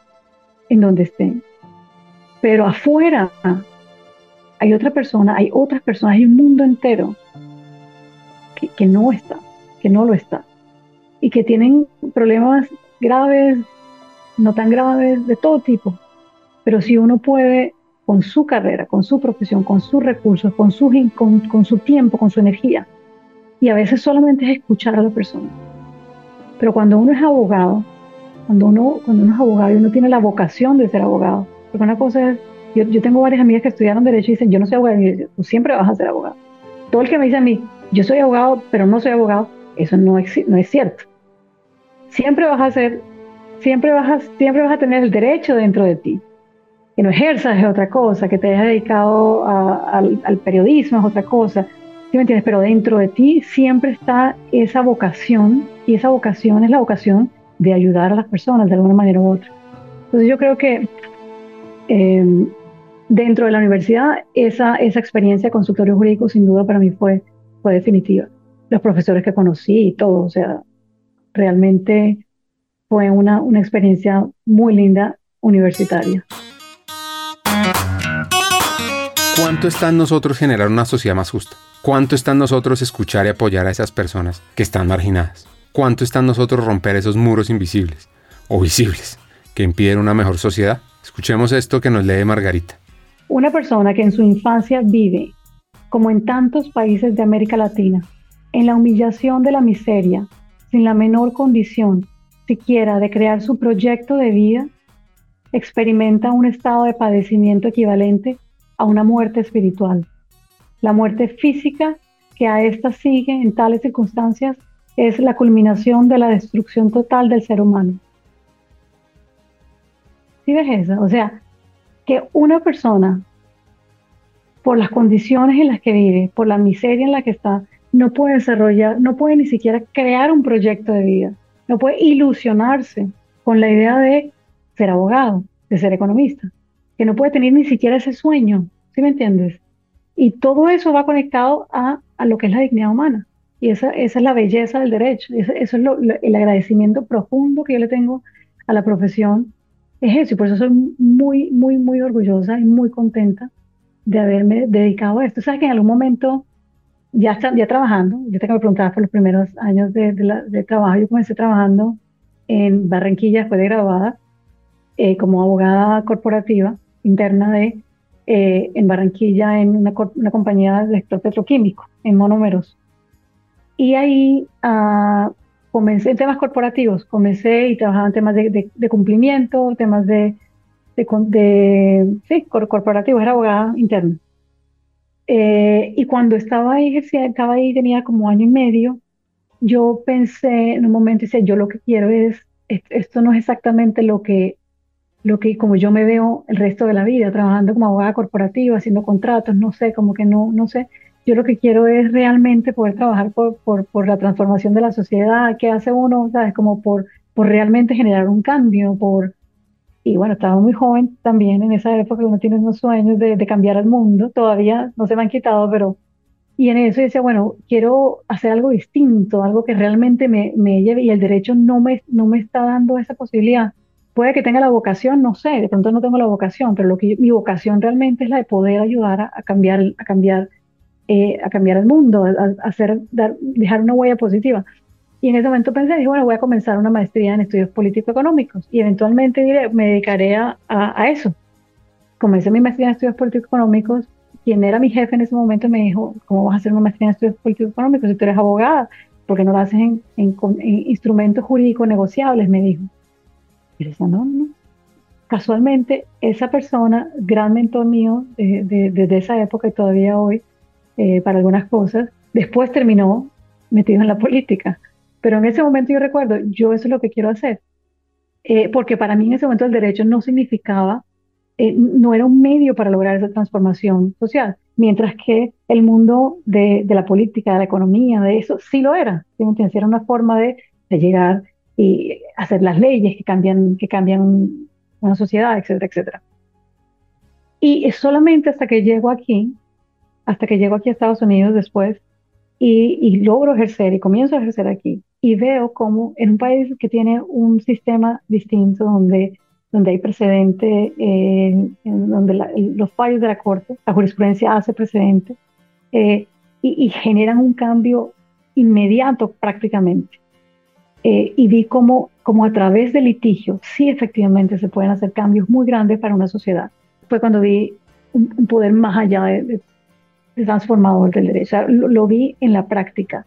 en donde esté, pero afuera hay otra persona, hay otras personas, hay un mundo entero que, que no está, que no lo está, y que tienen problemas graves, no tan graves, de todo tipo. Pero si uno puede, con su carrera, con su profesión, con sus recursos, con su, con, con su tiempo, con su energía, y a veces solamente es escuchar a la persona. Pero cuando uno es abogado, cuando uno, cuando uno es abogado y uno tiene la vocación de ser abogado, porque una cosa es yo, tengo varias amigas que estudiaron Derecho y dicen, yo no soy abogado. Y yo, tú siempre vas a ser abogado. Todo el que me dice a mí, yo soy abogado, pero no soy abogado, eso no es, no es cierto. Siempre vas a ser, siempre vas a, siempre vas a tener el derecho dentro de ti. Que no ejerzas es otra cosa, que te hayas dedicado al, al, periodismo es otra cosa. ¿Sí me entiendes? Pero dentro de ti siempre está esa vocación y esa vocación es la vocación de ayudar a las personas de alguna manera u otra. Entonces yo creo que eh, dentro de la universidad, esa, esa experiencia de consultorio jurídico sin duda para mí fue, fue definitiva. Los profesores que conocí y todo, o sea, realmente fue una, una experiencia muy linda universitaria. ¿Cuánto está en nosotros generar una sociedad más justa? ¿Cuánto está en nosotros escuchar y apoyar a esas personas que están marginadas? ¿Cuánto está en nosotros romper esos muros invisibles o visibles que impiden una mejor sociedad? Escuchemos esto que nos lee Margarita. Una persona que en su infancia vive, como en tantos países de América Latina, en la humillación de la miseria, sin la menor condición siquiera de crear su proyecto de vida, experimenta un estado de padecimiento equivalente a una muerte espiritual. La muerte física que a esta sigue en tales circunstancias es la culminación de la destrucción total del ser humano. ¿Sí ves eso? O sea, que una persona, por las condiciones en las que vive, por la miseria en la que está, no puede desarrollar, no puede ni siquiera crear un proyecto de vida, no puede ilusionarse con la idea de ser abogado, de ser economista, que no puede tener ni siquiera ese sueño, ¿sí me entiendes? Y todo eso va conectado a, lo que es la dignidad humana. Y esa, esa es la belleza del derecho, eso, es el agradecimiento profundo que yo le tengo a la profesión es eso, y por eso soy muy, muy, muy orgullosa y muy contenta de haberme dedicado a esto. Sabes que en algún momento, ya, ya trabajando, yo tengo que preguntar por los primeros años de, de, trabajo, yo comencé trabajando en Barranquilla después de graduada eh, como abogada corporativa interna de eh, en Barranquilla en una, una, compañía de sector petroquímico, en monómeros. Y ahí uh, comencé en temas corporativos, comencé y trabajaba en temas de, de, cumplimiento, temas de, de, sí, corporativos, era abogada interna. Eh, y cuando estaba ahí, estaba ahí, tenía como año y medio, yo pensé en un momento, dice, yo lo que quiero es, esto no es exactamente lo que, lo que, como yo me veo el resto de la vida, trabajando como abogada corporativa, haciendo contratos, no sé, como que no, no sé yo lo que quiero es realmente poder trabajar por, por, por, la transformación de la sociedad, que hace uno, ¿sabes? Como por, por realmente generar un cambio, por... Y bueno, estaba muy joven también en esa época, uno tiene unos sueños de, de cambiar el mundo, todavía no se me han quitado, pero... Y en eso decía, bueno, quiero hacer algo distinto, algo que realmente me, me lleve, y el derecho no me, no me está dando esa posibilidad. Puede que tenga la vocación, no sé, de pronto no tengo la vocación, pero lo que mi vocación realmente es la de poder ayudar a, a cambiar, a cambiar eh, a cambiar el mundo, a, hacer, dar, dejar una huella positiva. Y en ese momento pensé, dije, bueno, voy a comenzar una maestría en estudios político-económicos y eventualmente diré, me dedicaré a, a, eso. Comencé mi maestría en estudios político-económicos, quien era mi jefe en ese momento me dijo, ¿cómo vas a hacer una maestría en estudios políticos económicos si tú eres abogada? porque no lo haces en, instrumentos jurídicos negociables? Me dijo. Y decía, no, no. Casualmente, esa persona, gran mentor mío desde esa época y todavía hoy, eh, para algunas cosas, después terminó metido en la política. Pero en ese momento yo recuerdo, yo eso es lo que quiero hacer. Eh, porque para mí en ese momento el derecho no significaba, eh, no era un medio para lograr esa transformación social, mientras que el mundo de, la política, de la economía, de eso, sí lo era. Era una forma de, llegar y hacer las leyes que cambian, que cambian una sociedad, etcétera, etcétera. Y solamente hasta que llego aquí, hasta que llego aquí a Estados Unidos después, y, logro ejercer y comienzo a ejercer aquí, y veo como en un país que tiene un sistema distinto donde donde hay precedente, en donde los fallos de la Corte, la jurisprudencia hace precedente, eh, y, generan un cambio inmediato prácticamente. Eh, y vi cómo, como a través del litigio, sí efectivamente se pueden hacer cambios muy grandes para una sociedad. Fue cuando vi un, poder más allá de, transformador del derecho. lo vi en la práctica.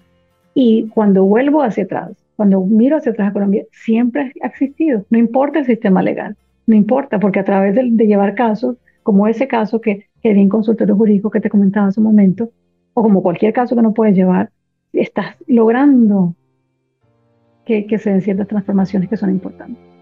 Y cuando vuelvo hacia atrás, cuando miro hacia atrás a Colombia, siempre ha existido, no importa el sistema legal, no importa, porque a través de, llevar casos, como ese caso que, que vi en consultorio jurídico que te comentaba hace un momento, o como cualquier caso que no puedes llevar, estás logrando que, que se den ciertas transformaciones que son importantes.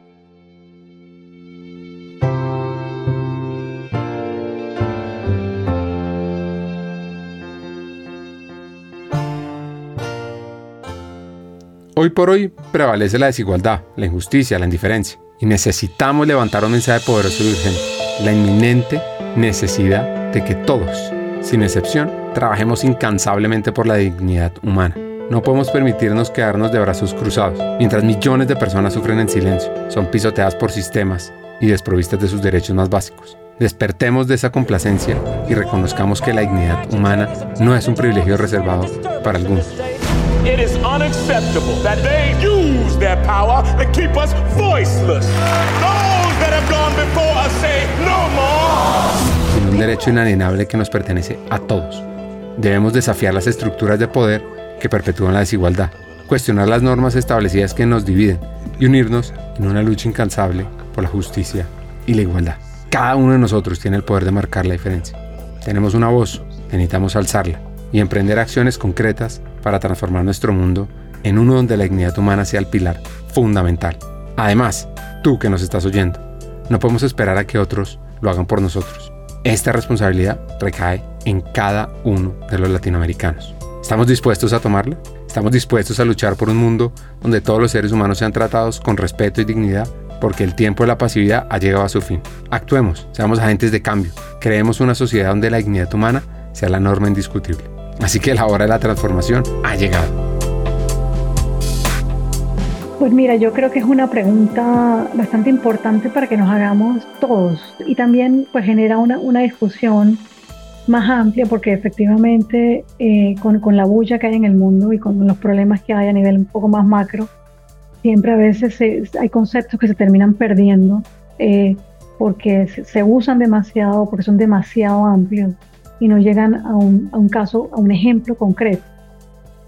Hoy por hoy prevalece la desigualdad, la injusticia, la indiferencia. Y necesitamos levantar un mensaje poderoso y urgente. La inminente necesidad de que todos, sin excepción, trabajemos incansablemente por la dignidad humana. No podemos permitirnos quedarnos de brazos cruzados, mientras millones de personas sufren en silencio, son pisoteadas por sistemas y desprovistas de sus derechos más básicos. Despertemos de esa complacencia y reconozcamos que la dignidad humana no es un privilegio reservado para algunos. Unacceptable that they use their power to keep us voiceless. Those that have gone before us say no more. un derecho inalienable que nos pertenece a todos. Debemos desafiar las estructuras de poder que perpetúan la desigualdad, cuestionar las normas establecidas que nos dividen y unirnos en una lucha incansable por la justicia y la igualdad. Cada uno de nosotros tiene el poder de marcar la diferencia. Tenemos una voz, necesitamos alzarla y emprender acciones concretas para transformar nuestro mundo en uno donde la dignidad humana sea el pilar fundamental. Además, tú que nos estás oyendo, no podemos esperar a que otros lo hagan por nosotros. Esta responsabilidad recae en cada uno de los latinoamericanos. ¿Estamos dispuestos a tomarla? ¿Estamos dispuestos a luchar por un mundo donde todos los seres humanos sean tratados con respeto y dignidad? Porque el tiempo de la pasividad ha llegado a su fin. Actuemos, seamos agentes de cambio, creemos una sociedad donde la dignidad humana sea la norma indiscutible. Así que la hora de la transformación ha llegado. Pues mira, yo creo que es una pregunta bastante importante para que nos hagamos todos y también pues genera una, una discusión más amplia porque efectivamente eh, con, con, la bulla que hay en el mundo y con los problemas que hay a nivel un poco más macro, siempre a veces hay conceptos que se terminan perdiendo eh, porque se, se, usan demasiado, porque son demasiado amplios y no llegan a un, a un caso, a un ejemplo concreto.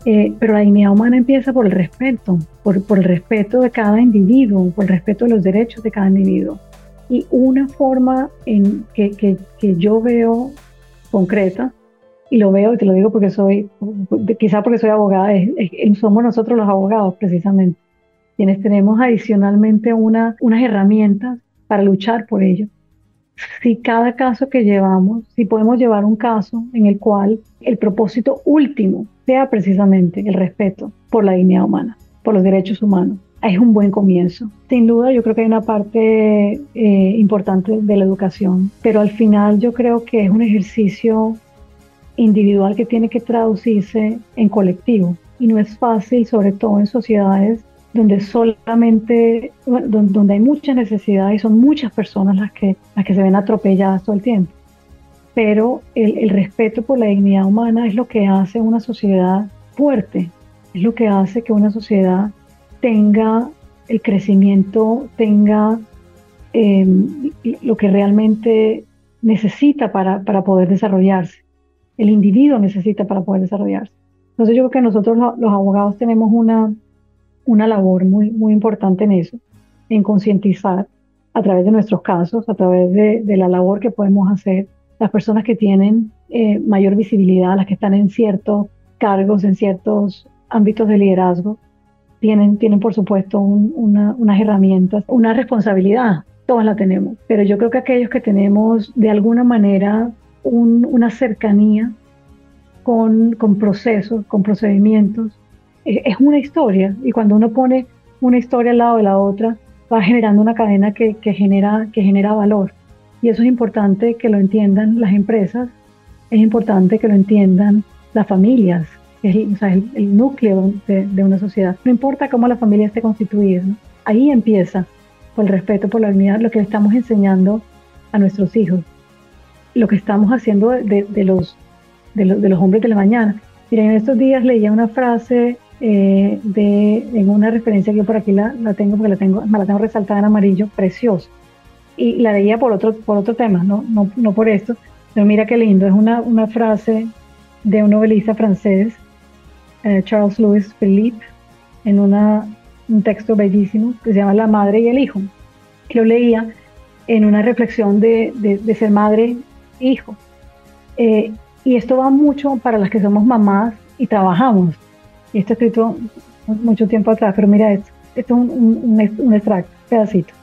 Eh, pero la dignidad humana empieza por el respeto, por, por, el respeto de cada individuo, por el respeto de los derechos de cada individuo. Y una forma en que, que, que yo veo concreta, y lo veo y te lo digo porque soy, quizá porque soy abogada, somos nosotros los abogados precisamente, quienes tenemos adicionalmente una, unas herramientas para luchar por ello si cada caso que llevamos, si podemos llevar un caso en el cual el propósito último sea precisamente el respeto por la dignidad humana, por los derechos humanos, es un buen comienzo. Sin duda, yo creo que hay una parte eh, importante de la educación, pero al final yo creo que es un ejercicio individual que tiene que traducirse en colectivo y no es fácil, sobre todo en sociedades donde solamente, donde, hay mucha necesidad y son muchas personas las que, las que se ven atropelladas todo el tiempo. Pero el, el respeto por la dignidad humana es lo que hace una sociedad fuerte, es lo que hace que una sociedad tenga el crecimiento, tenga em, lo que realmente necesita para, para poder desarrollarse. El individuo necesita para poder desarrollarse. Entonces yo creo que nosotros los abogados tenemos una, una labor muy, muy importante en eso, en concientizar a través de nuestros casos, a través de, de, la labor que podemos hacer, las personas que tienen eh, mayor visibilidad, las que están en ciertos cargos, en ciertos ámbitos de liderazgo, tienen, tienen por supuesto unas herramientas, una responsabilidad, todas la tenemos, pero yo creo que aquellos que tenemos de alguna manera una cercanía con, con, procesos, con procedimientos, es una historia y cuando uno pone una historia al lado de la otra, va generando una cadena que, que, genera, que genera valor. Y eso es importante que lo entiendan las empresas, es importante que lo entiendan las familias, es el, núcleo de, una sociedad. No importa cómo la familia esté constituida, ahí empieza por el respeto, por la unidad, lo que estamos enseñando a nuestros hijos, lo que estamos haciendo de, los, de, los, hombres de la mañana. Miren, en estos días leía una frase eh, de, en una referencia que yo por aquí la, tengo, porque la tengo, la tengo resaltada en amarillo, preciosa. Y la leía por otro, por otro tema, no, no, no por esto, pero mira qué lindo, es una, una frase de un novelista francés eh, Charles Louis Philippe en una, un texto bellísimo que se llama La madre y el hijo. Lo leía en una reflexión de, de, ser madre e hijo. Eh, y esto va mucho para las que somos mamás y trabajamos. Y esto escrito mucho tiempo atrás, pero mira esto. Esto es un, un, un extracto, pedacito.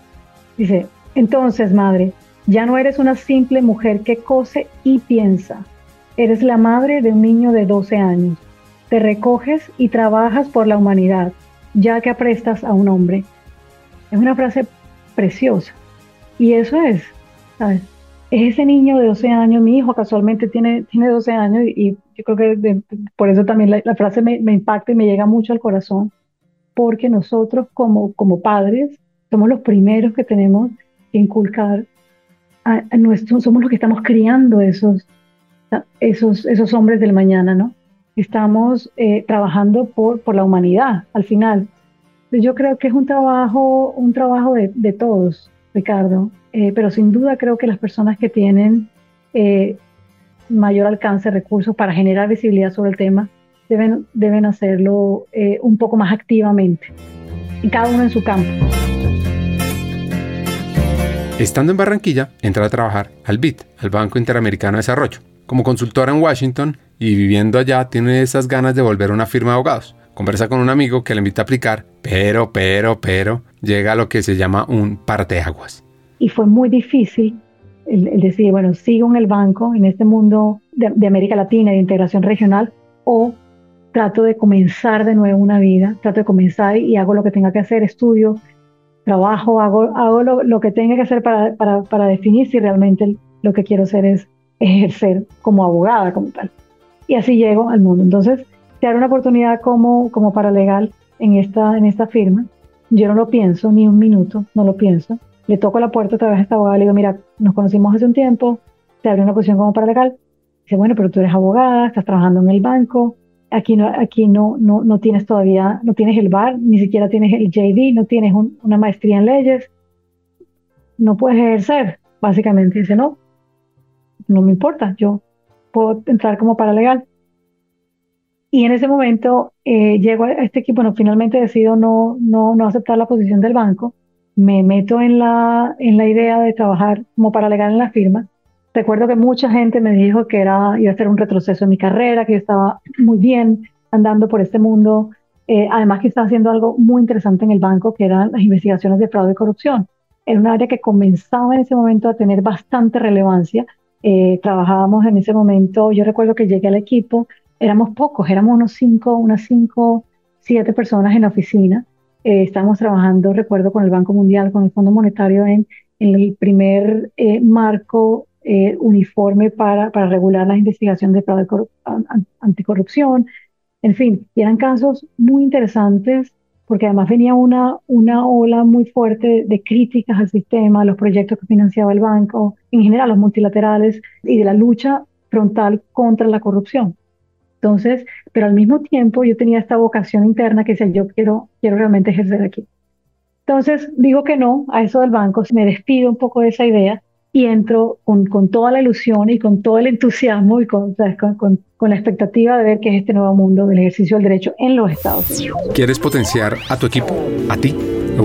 Dice, entonces, madre, ya no eres una simple mujer que cose y piensa. Eres la madre de un niño de 12 años te recoges y trabajas por la humanidad, ya que aprestas a un hombre. Es una frase preciosa. Y eso es, ¿sabes? Es ese niño de 12 años, mi hijo casualmente tiene, tiene 12 años y yo creo que por eso también la, frase me, impacta y me llega mucho al corazón, porque nosotros como, como padres somos los primeros que tenemos que inculcar a, nuestros, somos los que estamos criando esos, esos, esos hombres del mañana, ¿no? estamos eh, trabajando por, por la humanidad al final. Yo creo que es un trabajo, un trabajo de, de todos, Ricardo, eh, pero sin duda creo que las personas que tienen eh, mayor alcance recursos para generar visibilidad sobre el tema deben, deben hacerlo un poco más activamente, y cada uno en su campo. Estando en Barranquilla, entra a trabajar al BID, al Banco Interamericano de Desarrollo. Como consultora en Washington, y viviendo allá tiene esas ganas de volver a una firma de abogados. Conversa con un amigo que le invita a aplicar, pero, pero, pero, llega a lo que se llama un parteaguas. Y fue muy difícil el, decir, bueno, sigo en el banco, en este mundo de, América Latina, de integración regional, o trato de comenzar de nuevo una vida, trato de comenzar y hago lo que tenga que hacer, estudio, trabajo, hago, hago lo, que tenga que hacer para, para, para definir si realmente lo que quiero hacer es ejercer como abogada, como tal y así llego al mundo. Entonces, te dar una oportunidad como, como paralegal en esta, en esta firma, yo no lo pienso ni un minuto, no lo pienso. Le toco la puerta otra vez a esta abogada, le digo, mira, nos conocimos hace un tiempo, te abre una posición como paralegal. Dice, bueno, pero tú eres abogada, estás trabajando en el banco, aquí no, aquí no, no, no tienes todavía, no tienes el bar, ni siquiera tienes el JD, no tienes una maestría en leyes, no puedes ejercer, básicamente. Dice, no, no me importa, yo puedo entrar como paralegal. Y en ese momento eh, llego a este equipo, bueno, finalmente decido no, no, no aceptar la posición del banco, me meto en la, en la idea de trabajar como paralegal en la firma. Recuerdo que mucha gente me dijo que era, iba a ser un retroceso en mi carrera, que yo estaba muy bien andando por este mundo. Eh, además que estaba haciendo algo muy interesante en el banco, que eran las investigaciones de fraude y corrupción. Era un área que comenzaba en ese momento a tener bastante relevancia eh, trabajábamos en ese momento, yo recuerdo que llegué al equipo, éramos pocos, éramos unos cinco, unas cinco, siete personas en la oficina. Eh, estábamos trabajando, recuerdo, con el Banco Mundial, con el Fondo Monetario en, en el primer eh, marco eh, uniforme para, para regular la investigación de fraude anticorrupción. En fin, y eran casos muy interesantes porque además venía una, una ola muy fuerte de críticas al sistema, a los proyectos que financiaba el banco, en general los multilaterales y de la lucha frontal contra la corrupción. Entonces, pero al mismo tiempo yo tenía esta vocación interna que decía, yo quiero, quiero realmente ejercer aquí. Entonces, digo que no a eso del banco, me despido un poco de esa idea y entro con, con, toda la ilusión y con todo el entusiasmo y con, con, con, la expectativa de ver qué es este nuevo mundo del ejercicio del derecho en los Estados Unidos. ¿Quieres potenciar a tu equipo, a ti,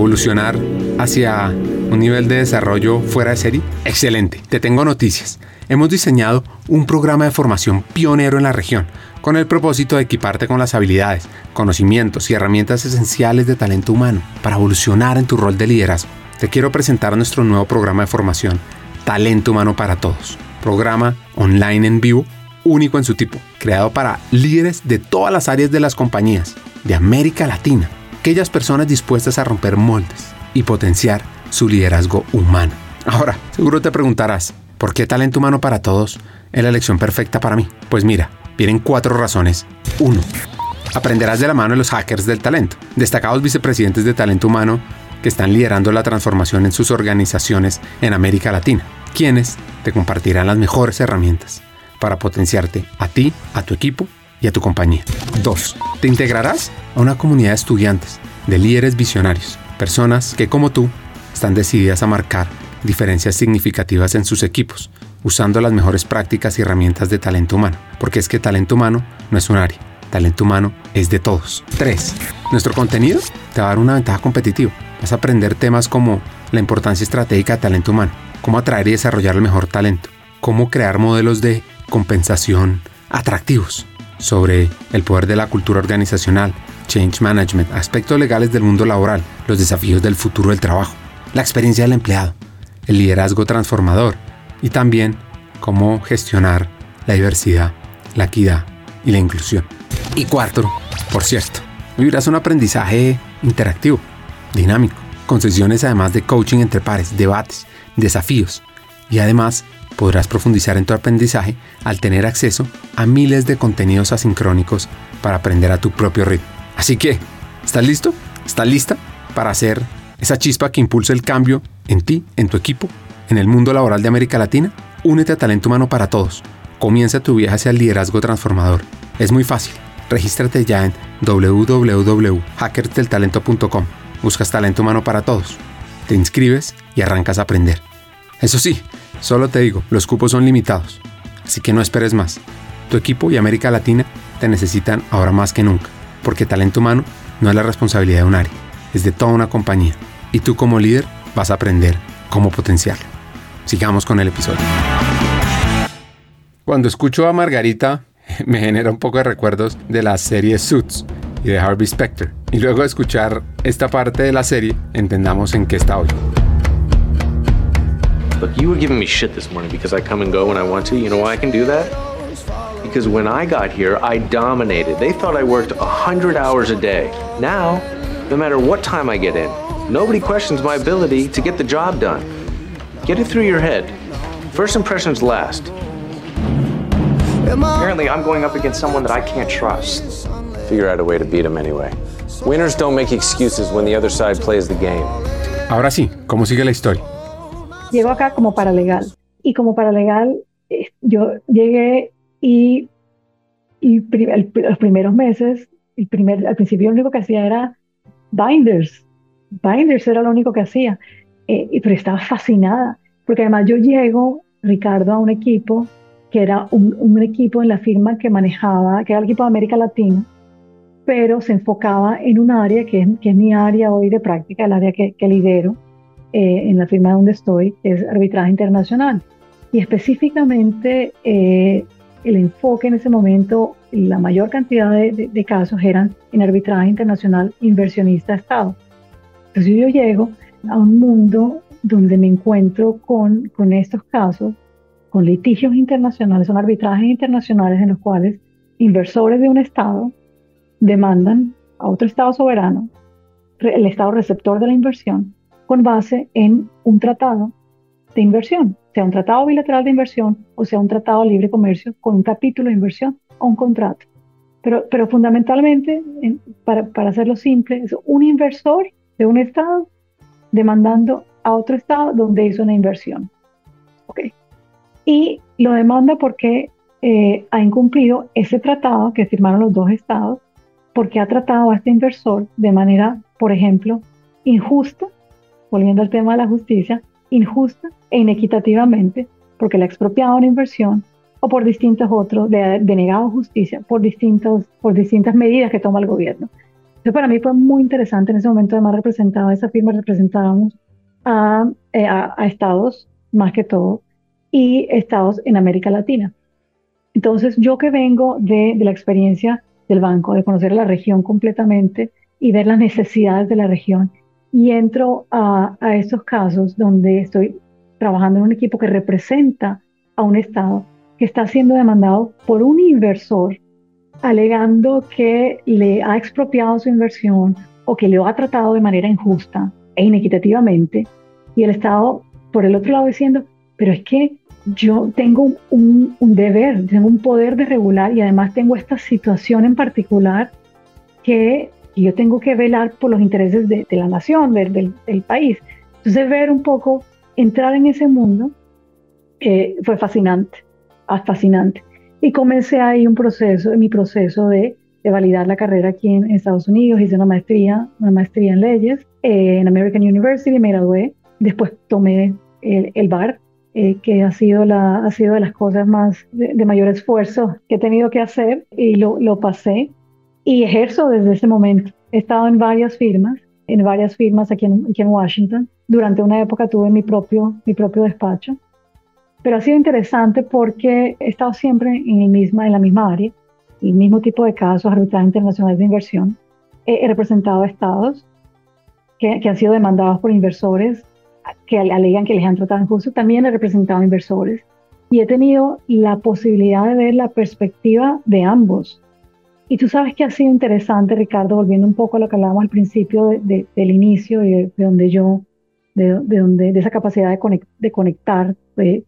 evolucionar hacia un nivel de desarrollo fuera de serie? Excelente, te tengo noticias. Hemos diseñado un programa de formación pionero en la región con el propósito de equiparte con las habilidades, conocimientos y herramientas esenciales de talento humano para evolucionar en tu rol de liderazgo. Te quiero presentar nuestro nuevo programa de formación Talento Humano para Todos, programa online en vivo, único en su tipo, creado para líderes de todas las áreas de las compañías de América Latina, aquellas personas dispuestas a romper moldes y potenciar su liderazgo humano. Ahora, seguro te preguntarás, ¿por qué talento humano para todos es la elección perfecta para mí? Pues mira, vienen cuatro razones. Uno, Aprenderás de la mano de los hackers del talento, destacados vicepresidentes de talento humano que están liderando la transformación en sus organizaciones en América Latina, quienes te compartirán las mejores herramientas para potenciarte a ti, a tu equipo y a tu compañía. 2. Te integrarás a una comunidad de estudiantes, de líderes visionarios, personas que como tú están decididas a marcar diferencias significativas en sus equipos, usando las mejores prácticas y herramientas de talento humano, porque es que talento humano no es un área, talento humano es de todos. 3. Nuestro contenido te va a dar una ventaja competitiva Vas a aprender temas como la importancia estratégica de talento humano, cómo atraer y desarrollar el mejor talento, cómo crear modelos de compensación atractivos, sobre el poder de la cultura organizacional, change management, aspectos legales del mundo laboral, los desafíos del futuro del trabajo, la experiencia del empleado, el liderazgo transformador y también cómo gestionar la diversidad, la equidad y la inclusión. Y cuarto, por cierto, vivirás un aprendizaje interactivo dinámico, con sesiones además de coaching entre pares, debates, desafíos y además podrás profundizar en tu aprendizaje al tener acceso a miles de contenidos asincrónicos para aprender a tu propio ritmo. Así que, ¿estás listo? ¿Estás lista para hacer esa chispa que impulse el cambio en ti, en tu equipo, en el mundo laboral de América Latina? Únete a Talento Humano para Todos. Comienza tu viaje hacia el liderazgo transformador. Es muy fácil. Regístrate ya en www.hackersdeltalento.com buscas talento humano para todos. Te inscribes y arrancas a aprender. Eso sí, solo te digo, los cupos son limitados, así que no esperes más. Tu equipo y América Latina te necesitan ahora más que nunca, porque talento humano no es la responsabilidad de un área, es de toda una compañía, y tú como líder vas a aprender cómo potenciarlo. Sigamos con el episodio. Cuando escucho a Margarita, me genera un poco de recuerdos de la serie Suits y de Harvey Specter. Y luego de escuchar esta parte de la serie, entendamos en qué está hoy. Look, you were giving me shit this morning because I come and go when I want to. You know why I can do that? Because when I got here, I dominated. They thought I worked 100 hours a day. Now, no matter what time I get in, nobody questions my ability to get the job done. Get it through your head. First impressions last. Apparently, I'm going up against someone that I can't trust. Figure out a way to beat him anyway. Winners don't make excuses when the other side plays the game. Ahora sí, ¿cómo sigue la historia? Llego acá como paralegal. Y como paralegal, eh, yo llegué y, y los primeros meses, el primer, al principio lo único que hacía era binders. Binders era lo único que hacía. Eh, pero estaba fascinada, porque además yo llego, Ricardo, a un equipo que era un, un, equipo en la firma que manejaba, que era el equipo de América Latina, pero se enfocaba en un área que es, que es mi área hoy de práctica, el área que, que lidero eh, en la firma donde estoy, es arbitraje internacional. Y específicamente eh, el enfoque en ese momento, la mayor cantidad de, de, casos eran en arbitraje internacional inversionista-Estado. Entonces yo llego a un mundo donde me encuentro con, con estos casos, con litigios internacionales, son arbitrajes internacionales en los cuales inversores de un Estado demandan a otro Estado soberano, el Estado receptor de la inversión, con base en un tratado de inversión, sea un tratado bilateral de inversión o sea un tratado de libre comercio con un capítulo de inversión o un contrato. Pero, pero fundamentalmente, para, para hacerlo simple, es un inversor de un Estado demandando a otro Estado donde hizo una inversión. Okay. Y lo demanda porque eh, ha incumplido ese tratado que firmaron los dos Estados porque ha tratado a este inversor de manera, por ejemplo, injusta, volviendo al tema de la justicia, injusta e inequitativamente porque le ha expropiado una inversión o por distintos otros, le ha denegado justicia por, distintos, por distintas medidas que toma el gobierno. Entonces, para mí fue muy interesante en ese momento, además representaba esa firma, representábamos a, eh, a, a estados más que todo y estados en América Latina. Entonces, yo que vengo de, de, la experiencia del banco, de conocer la región completamente y ver las necesidades de la región, y entro a, a estos casos donde estoy trabajando en un equipo que representa a un Estado que está siendo demandado por un inversor alegando que le ha expropiado su inversión o que le ha tratado de manera injusta e inequitativamente, y el Estado por el otro lado diciendo, pero es que yo tengo un, deber, tengo un poder de regular y además tengo esta situación en particular que yo tengo que velar por los intereses de, de la nación, de, del, del país. Entonces ver un poco, entrar en ese mundo eh, fue fascinante, ah, fascinante. Y comencé ahí un proceso, mi proceso de, de validar la carrera aquí en, Estados Unidos, hice una maestría, una maestría en leyes eh, en American University, me gradué, después tomé el, el bar, eh, que ha sido, la, ha sido de las cosas más de, de, mayor esfuerzo que he tenido que hacer y lo, lo pasé y ejerzo desde ese momento. He estado en varias firmas, en varias firmas aquí en, aquí en Washington. Durante una época tuve mi propio, mi propio despacho, pero ha sido interesante porque he estado siempre en, el misma, en la misma área, el mismo tipo de casos, arbitraje internacional de inversión. He, he representado a estados que, que han sido demandados por inversores que alegan que les han tratado injusto, también he representado inversores y he tenido la posibilidad de ver la perspectiva de ambos. Y tú sabes que ha sido interesante, Ricardo, volviendo un poco a lo que hablábamos al principio de, de, del inicio de, de, donde yo, de, de, donde, de esa capacidad de, conect, de conectar, que,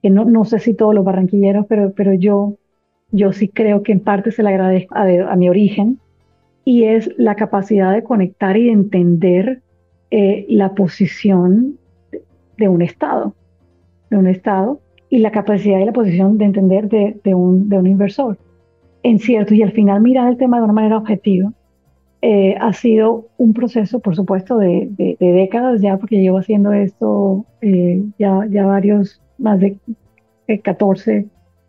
que no, sé si todos los barranquilleros, pero, pero yo, yo sí creo que en parte se le agradezco a, mi origen, y es la capacidad de conectar y de entender eh, la posición de un Estado, de un Estado y la capacidad y la posición de entender de un, inversor. En cierto, y al final mirar el tema de una manera objetiva, eh, ha sido un proceso, por supuesto, de, de, de, décadas ya, porque llevo haciendo esto eh, ya, ya varios, más de 14,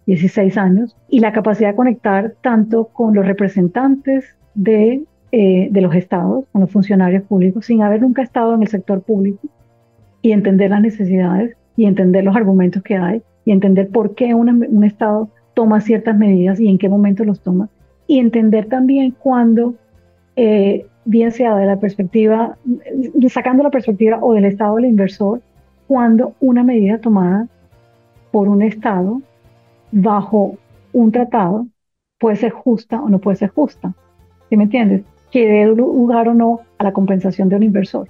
16 años, y la capacidad de conectar tanto con los representantes de eh, de los estados, con los funcionarios públicos, sin haber nunca estado en el sector público y entender las necesidades y entender los argumentos que hay y entender por qué una, un estado toma ciertas medidas y en qué momento los toma y entender también cuando, eh, bien sea de la perspectiva, sacando la perspectiva o del estado del inversor, cuando una medida tomada por un estado bajo un tratado puede ser justa o no puede ser justa. ¿Sí me entiendes? que dé lugar o no a la compensación de un inversor.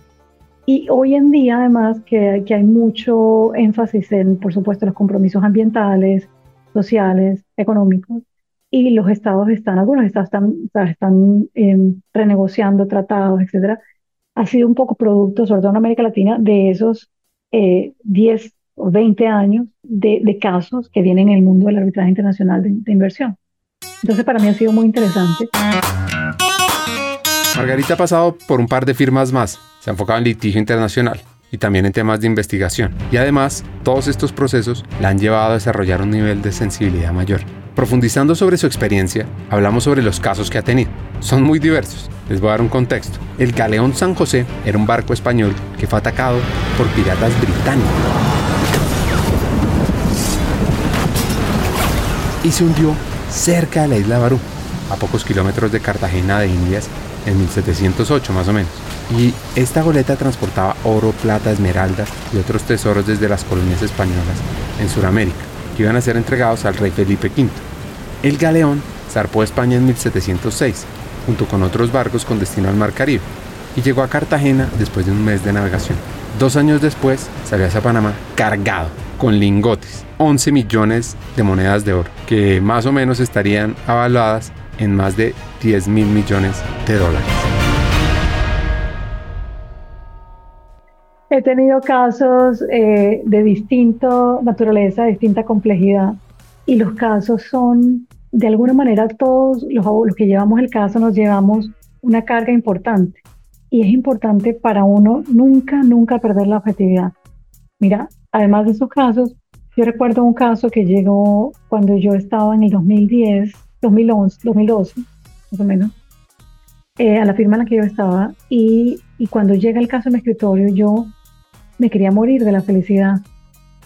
Y hoy en día, además, que, que hay mucho énfasis en, por supuesto, los compromisos ambientales, sociales, económicos, y los estados están, algunos estados están, están eh, renegociando tratados, etcétera, ha sido un poco producto, sobre todo en América Latina, de esos eh, 10 o 20 años de, de, casos que vienen en el mundo del arbitraje internacional de, de inversión. Entonces, para mí ha sido muy interesante. Margarita ha pasado por un par de firmas más, se ha enfocado en litigio internacional y también en temas de investigación. Y además, todos estos procesos la han llevado a desarrollar un nivel de sensibilidad mayor. Profundizando sobre su experiencia, hablamos sobre los casos que ha tenido. Son muy diversos. Les voy a dar un contexto. El Galeón San José era un barco español que fue atacado por piratas británicos. Y se hundió cerca de la isla Barú, a pocos kilómetros de Cartagena de Indias en 1708 más o menos. Y esta goleta transportaba oro, plata, esmeraldas y otros tesoros desde las colonias españolas en Sudamérica, que iban a ser entregados al rey Felipe V. El galeón zarpó a España en 1706, junto con otros barcos con destino al Mar Caribe, y llegó a Cartagena después de un mes de navegación. Dos años después salió hacia Panamá cargado con lingotes, 11 millones de monedas de oro, que más o menos estarían avaluadas en más de 10 mil millones de dólares. He tenido casos eh, de distinta naturaleza, de distinta complejidad, y los casos son, de alguna manera, todos los, los que llevamos el caso nos llevamos una carga importante. Y es importante para uno nunca, nunca perder la objetividad. Mira, además de esos casos, yo recuerdo un caso que llegó cuando yo estaba en el 2010, 2011, 2012, más o menos, eh, a la firma en la que yo estaba, y, y cuando llega el caso en mi escritorio, yo me quería morir de la felicidad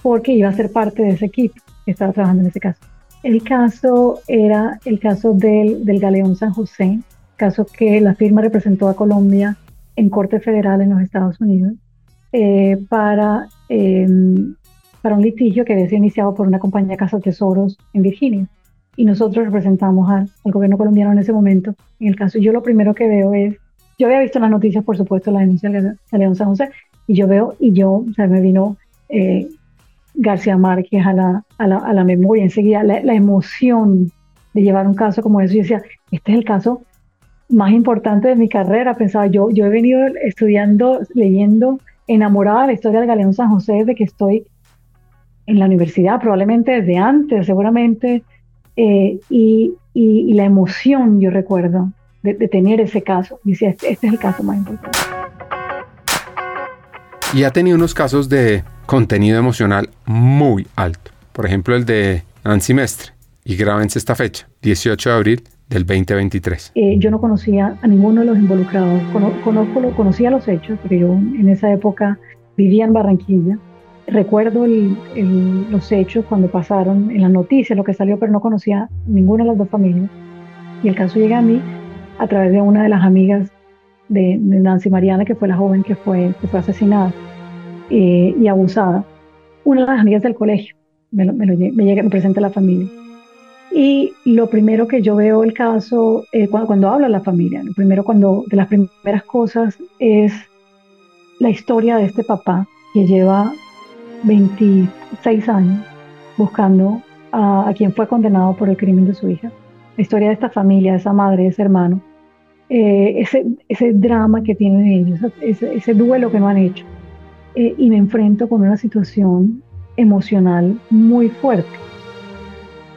porque iba a ser parte de ese equipo que estaba trabajando en ese caso. El caso era el caso del, del Galeón San José, caso que la firma representó a Colombia en Corte Federal en los Estados Unidos eh, para, em, para un litigio que había sido iniciado por una compañía Casa Tesoros en Virginia. Y nosotros representamos al, gobierno colombiano en ese momento. En el caso, yo lo primero que veo es, yo había visto las noticias, por supuesto, la denuncia de León San José, y yo veo, y yo, o sea, me vino eh, García Márquez a la, a la, a la memoria, enseguida la, emoción de llevar un caso como eso. Y decía, este es el caso más importante de mi carrera. Pensaba, yo, yo he venido estudiando, leyendo enamorada de la historia del Galeón San José desde que estoy en la universidad, probablemente desde antes, seguramente, eh, y, y, la emoción, yo recuerdo, de, tener ese caso. Y decía, este, este, es el caso más importante. Y ha tenido unos casos de contenido emocional muy alto. Por ejemplo, el de Nancy Mestre. Y grábense esta fecha, 18 de abril del 2023? Eh, yo no conocía a ninguno de los involucrados. conozco, conocía los hechos, porque yo en esa época vivía en Barranquilla. Recuerdo los hechos cuando pasaron en las noticias, lo que salió, pero no conocía ninguna de las dos familias. Y el caso llega a mí a través de una de las amigas de, Nancy Mariana, que fue la joven que fue, que fue asesinada eh, y abusada. Una de las amigas del colegio me, me, llega, me presenta la familia. Y lo primero que yo veo el caso, eh, cuando, cuando, hablo a la familia, lo primero cuando, de las primeras cosas es la historia de este papá que lleva 26 años buscando a, quien fue condenado por el crimen de su hija. La historia de esta familia, de esa madre, de ese hermano, eh, ese, drama que tienen ellos, ese, ese duelo que no han hecho. Eh, y me enfrento con una situación emocional muy fuerte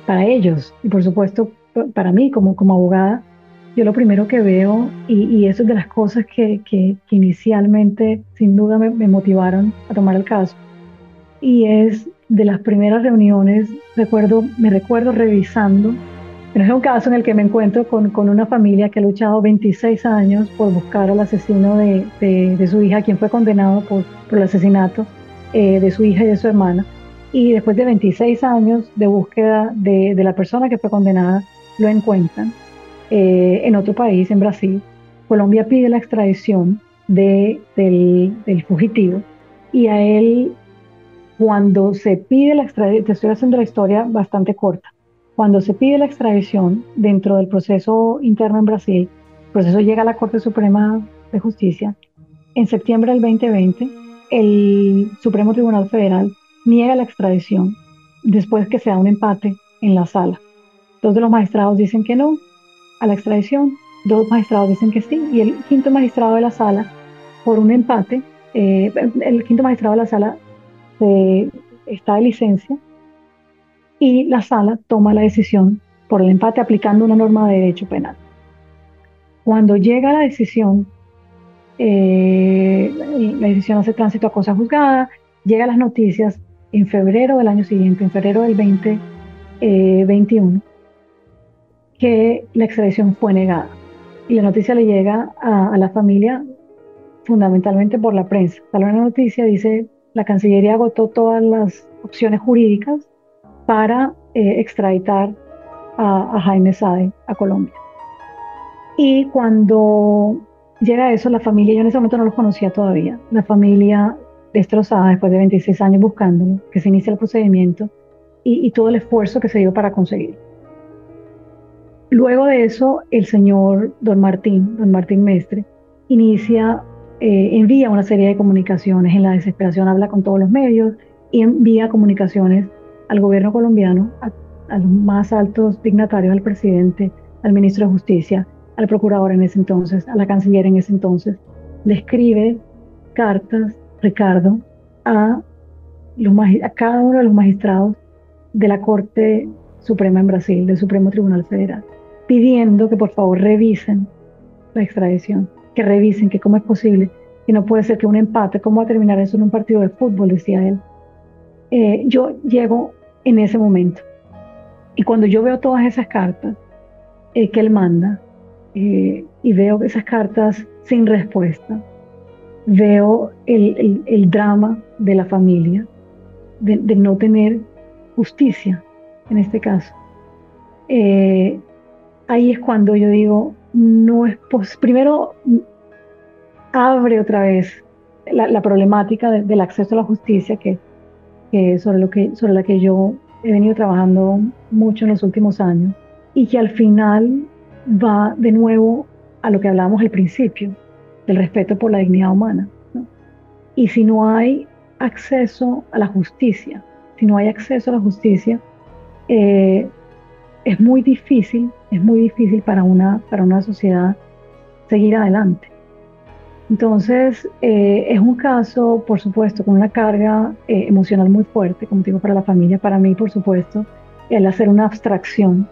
para ellos y por supuesto para mí como, abogada, yo lo primero que veo, y, eso es de las cosas que, inicialmente sin duda me, motivaron a tomar el caso, y es de las primeras reuniones, recuerdo, me recuerdo revisando, pero es un caso en el que me encuentro con, con una familia que ha luchado 26 años por buscar al asesino de, de, su hija, quien fue condenado por, por el asesinato eh, de su hija y de su hermana y después de 26 años de búsqueda de, la persona que fue condenada, lo encuentran eh, en otro país, en Brasil. Colombia pide la extradición de, del, fugitivo y a él, cuando se pide la extradición, te estoy haciendo la historia bastante corta, cuando se pide la extradición dentro del proceso interno en Brasil, el proceso llega a la Corte Suprema de Justicia, en septiembre del 2020, el Supremo Tribunal Federal niega la extradición después que sea un empate en la sala. Dos de los magistrados dicen que no a la extradición, dos magistrados dicen que sí, y el quinto magistrado de la sala, por un empate, eh, el quinto magistrado de la sala está de licencia y la sala toma la decisión por el empate aplicando una norma de derecho penal. Cuando llega la decisión, eh, la decisión hace tránsito a cosa juzgada, llega las noticias, en febrero del año siguiente, en febrero del 2021, eh, que la extradición fue negada. Y la noticia le llega a, la familia fundamentalmente por la prensa. Sale una noticia, dice, la Cancillería agotó todas las opciones jurídicas para eh, extraditar a, Jaime Sade a Colombia. Y cuando llega eso, la familia, yo en ese momento no los conocía todavía, la familia destrozada después de 26 años buscándolo, que se inicia el procedimiento y, todo el esfuerzo que se dio para conseguirlo. Luego de eso, el señor don Martín, don Martín Mestre, inicia, eh, envía una serie de comunicaciones, en la desesperación habla con todos los medios y envía comunicaciones al gobierno colombiano, a, a los más altos dignatarios, al presidente, al ministro de Justicia, al procurador en ese entonces, a la canciller en ese entonces. Le escribe cartas Ricardo, a, los, a cada uno de los magistrados de la Corte Suprema en Brasil, del Supremo Tribunal Federal, pidiendo que por favor revisen la extradición, que revisen que cómo es posible y no puede ser que un empate, ¿cómo va a terminar eso en un partido de fútbol? decía él. Eh, yo llego en ese momento. Y cuando yo veo todas esas cartas eh, que él manda, eh, y veo esas cartas sin respuesta, veo el, el, drama de la familia, de, no tener justicia en este caso. ahí es cuando yo digo, no es. Primero, abre otra vez la, problemática del acceso a la justicia, que, sobre, lo que, sobre la que yo he venido trabajando mucho en los últimos años, y que al final va de nuevo a lo que hablábamos al principio, del respeto por la dignidad humana. Y si no hay acceso a la justicia, si no hay acceso a la justicia, eh, es muy difícil, es muy difícil para una, para una sociedad seguir adelante. Entonces, eh, es un caso, por supuesto, con una carga eh, emocional muy fuerte, como digo, para la familia, para mí, por supuesto, el hacer una abstracción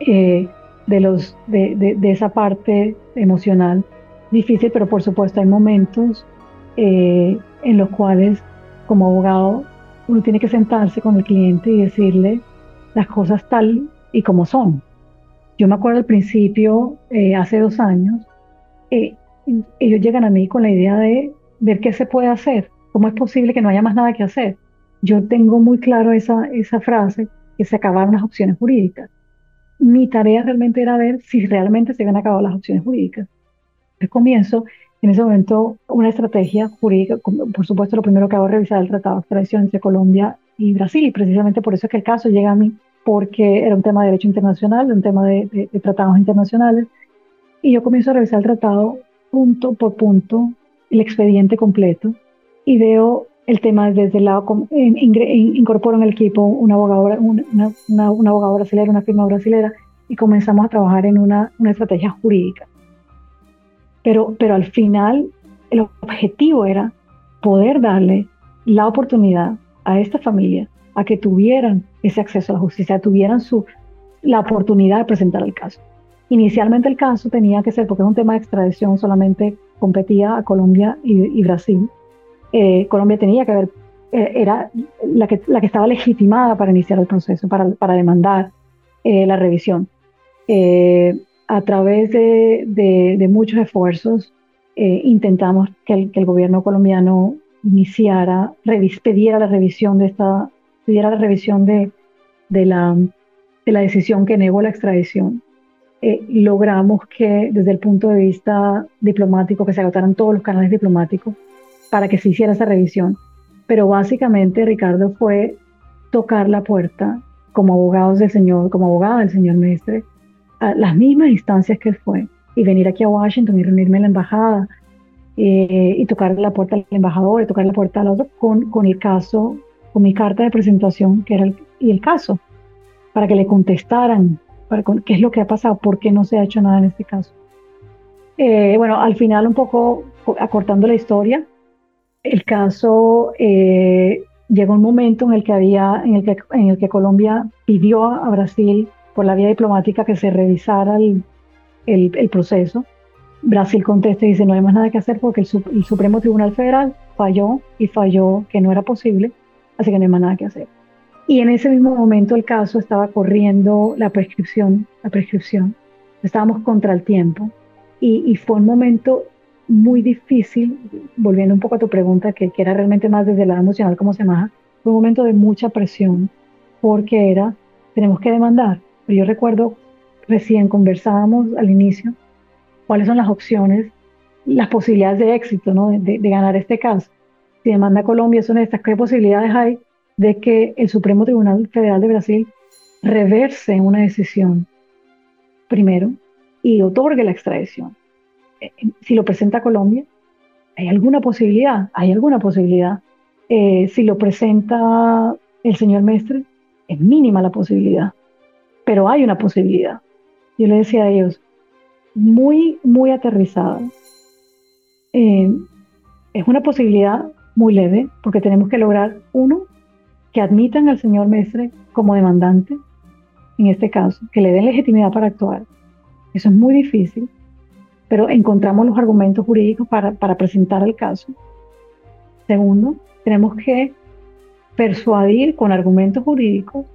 eh, de, esa parte emocional difícil, pero por supuesto hay momentos en los cuales, como abogado, uno tiene que sentarse con el cliente y decirle las cosas tal y como son. Yo me acuerdo al principio, hace dos años, ellos llegan a mí con la idea de ver qué se puede hacer, cómo es posible que no haya más nada que hacer. Yo tengo muy claro esa, esa frase, que se acabaron las opciones jurídicas. Mi tarea realmente era ver si realmente se habían acabado las opciones jurídicas. Comienzo en ese momento una estrategia jurídica, por supuesto lo primero que hago es revisar el tratado de extradición entre Colombia y Brasil, y precisamente por eso es que el caso llega a mí, porque era un tema de derecho internacional, un tema de, de tratados internacionales, y yo comienzo a revisar el tratado punto por punto el expediente completo y veo el tema desde el lado, incorporo en el equipo una abogada, una, una, brasileña, una firma brasileña, y comenzamos a trabajar en una, una estrategia jurídica. Pero, pero al final el objetivo era poder darle la oportunidad a esta familia a que tuvieran ese acceso a la justicia, tuvieran su, la oportunidad de presentar el caso. Inicialmente el caso tenía que ser, porque es un tema de extradición, solamente competía a Colombia y, Brasil. Eh, Colombia tenía que haber, eh, era la que, la que estaba legitimada para iniciar el proceso, para, para demandar eh, la revisión. a través de, de, muchos esfuerzos intentamos que el, que el, gobierno colombiano iniciara, revis, pidiera la revisión de esta, pidiera la revisión de, de, la, de la decisión que negó la extradición. Eh, logramos que desde el punto de vista diplomático, que se agotaran todos los canales diplomáticos para que se hiciera esa revisión. Pero básicamente, Ricardo, fue tocar la puerta como abogados del señor, como abogada del señor Mestre, a las mismas instancias que fue, y venir aquí a Washington y reunirme en la embajada, eh, y tocar la puerta al embajador, y tocar la puerta al otro, con, con el caso, con mi carta de presentación, que era y el caso, para que le contestaran qué es lo que ha pasado, por qué no se ha hecho nada en este caso. Eh, bueno, al final un poco acortando la historia, el caso eh, llegó un momento en el que había, en el que, en el que Colombia pidió a Brasil por la vía diplomática que se revisara el, el, proceso. Brasil contesta y dice no hay más nada que hacer porque el, el Supremo Tribunal Federal falló y falló que no era posible, así que no hay más nada que hacer. Y en ese mismo momento el caso estaba corriendo la prescripción, la prescripción. Estábamos contra el tiempo y, fue un momento muy difícil, volviendo un poco a tu pregunta, que, que era realmente más desde el lado emocional, como se llama, fue un momento de mucha presión, porque era, tenemos que demandar. Pero yo recuerdo, recién conversábamos al inicio, cuáles son las opciones, las posibilidades de éxito, ¿no? de, de ganar este caso. Si demanda Colombia son estas, ¿qué posibilidades hay de que el Supremo Tribunal Federal de Brasil reverse una decisión primero y otorgue la extradición. Eh, eh, si lo presenta Colombia, ¿hay alguna posibilidad? ¿Hay alguna posibilidad? Eh, si lo presenta el señor Mestre, es mínima la posibilidad, pero hay una posibilidad. Yo le decía a ellos, muy, muy aterrizada. es una posibilidad muy leve porque tenemos que lograr, uno, que admitan al señor Mestre como demandante, en este caso, que le den legitimidad para actuar. Eso es muy difícil, pero encontramos los argumentos jurídicos para, presentar el caso. Segundo, tenemos que persuadir con argumentos jurídicos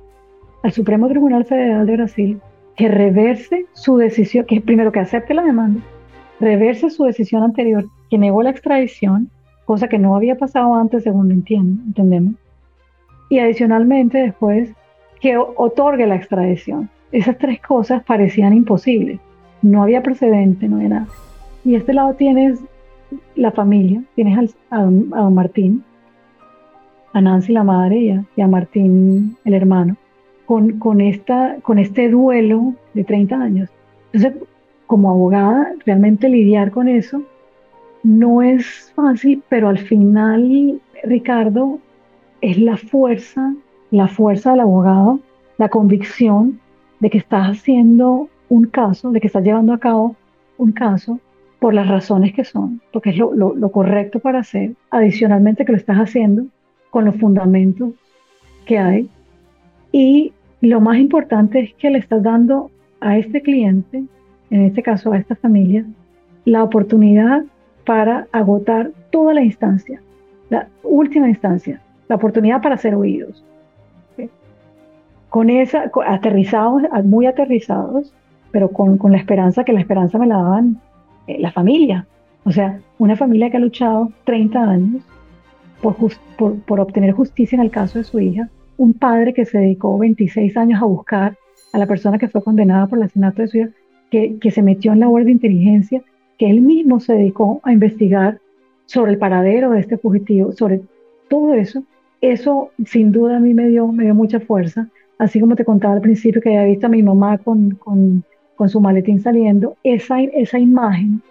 al Supremo Tribunal Federal de Brasil que reverse su decisión, que primero que acepte la demanda, reverse su decisión anterior, que negó la extradición, cosa que no había pasado antes según entiendo, entendemos, y adicionalmente después que otorgue la extradición. Esas tres cosas parecían imposibles. No había precedente, no era. Y este lado tienes la familia, tienes a, don, Martín, a Nancy la madre y a, Martín el hermano, con, con, esta, con este duelo de 30 años. Entonces, como abogada, realmente lidiar con eso no es fácil, pero al final, Ricardo, es la fuerza, la fuerza del abogado, la convicción de que estás haciendo un caso, de que estás llevando a cabo un caso por las razones que son, porque es lo, lo, correcto para hacer, adicionalmente que lo estás haciendo con los fundamentos que hay. Y lo más importante es que le estás dando a este cliente, en este caso a esta familia, la oportunidad para agotar toda la instancia, la última instancia, la oportunidad para ser oídos. Con esa, aterrizados, muy aterrizados, pero con, con, la esperanza que la esperanza me la daban eh, la familia. O sea, una familia que ha luchado 30 años por, por, por, obtener justicia en el caso de su hija, un padre que se dedicó 26 años a buscar a la persona que fue condenada por el asesinato de su hija, que, que se metió en labor de inteligencia, que él mismo se dedicó a investigar sobre el paradero de este fugitivo, sobre todo eso, eso sin duda a mí me dio, me dio mucha fuerza, así como te contaba al principio que había visto a mi mamá con, con, con su maletín saliendo, esa, esa imagen,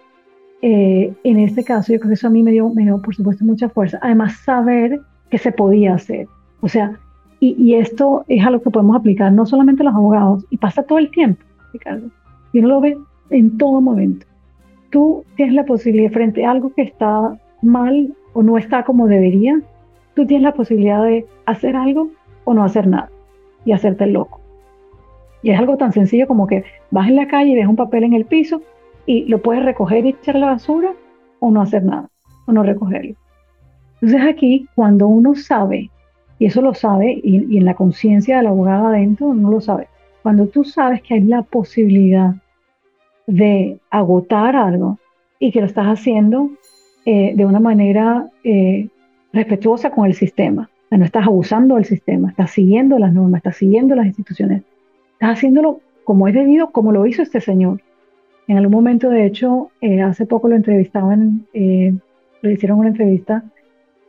eh, en este caso yo creo que eso a mí me dio, me dio por supuesto mucha fuerza, además saber que se podía hacer, o sea, y, y esto es algo que podemos aplicar no solamente los abogados, y pasa todo el tiempo, Ricardo, y uno lo ve en todo momento. Tú tienes la posibilidad frente a algo que está mal o no está como debería, tú tienes la posibilidad de hacer algo o no hacer nada y hacerte el loco. Y es algo tan sencillo como que vas en la calle y ves un papel en el piso y lo puedes recoger y echar la basura o no hacer nada, o no recogerlo. Entonces aquí, cuando uno sabe, y eso lo sabe, y, en la conciencia del abogado adentro no lo sabe, cuando tú sabes que hay la posibilidad de agotar algo y que lo estás haciendo eh, de una manera eh, respetuosa con el sistema. no estás abusando del sistema, estás siguiendo las normas, estás siguiendo las instituciones, estás haciéndolo como es debido, como lo hizo este señor. En algún momento, de hecho, eh, hace poco lo entrevistaban, eh, le hicieron una entrevista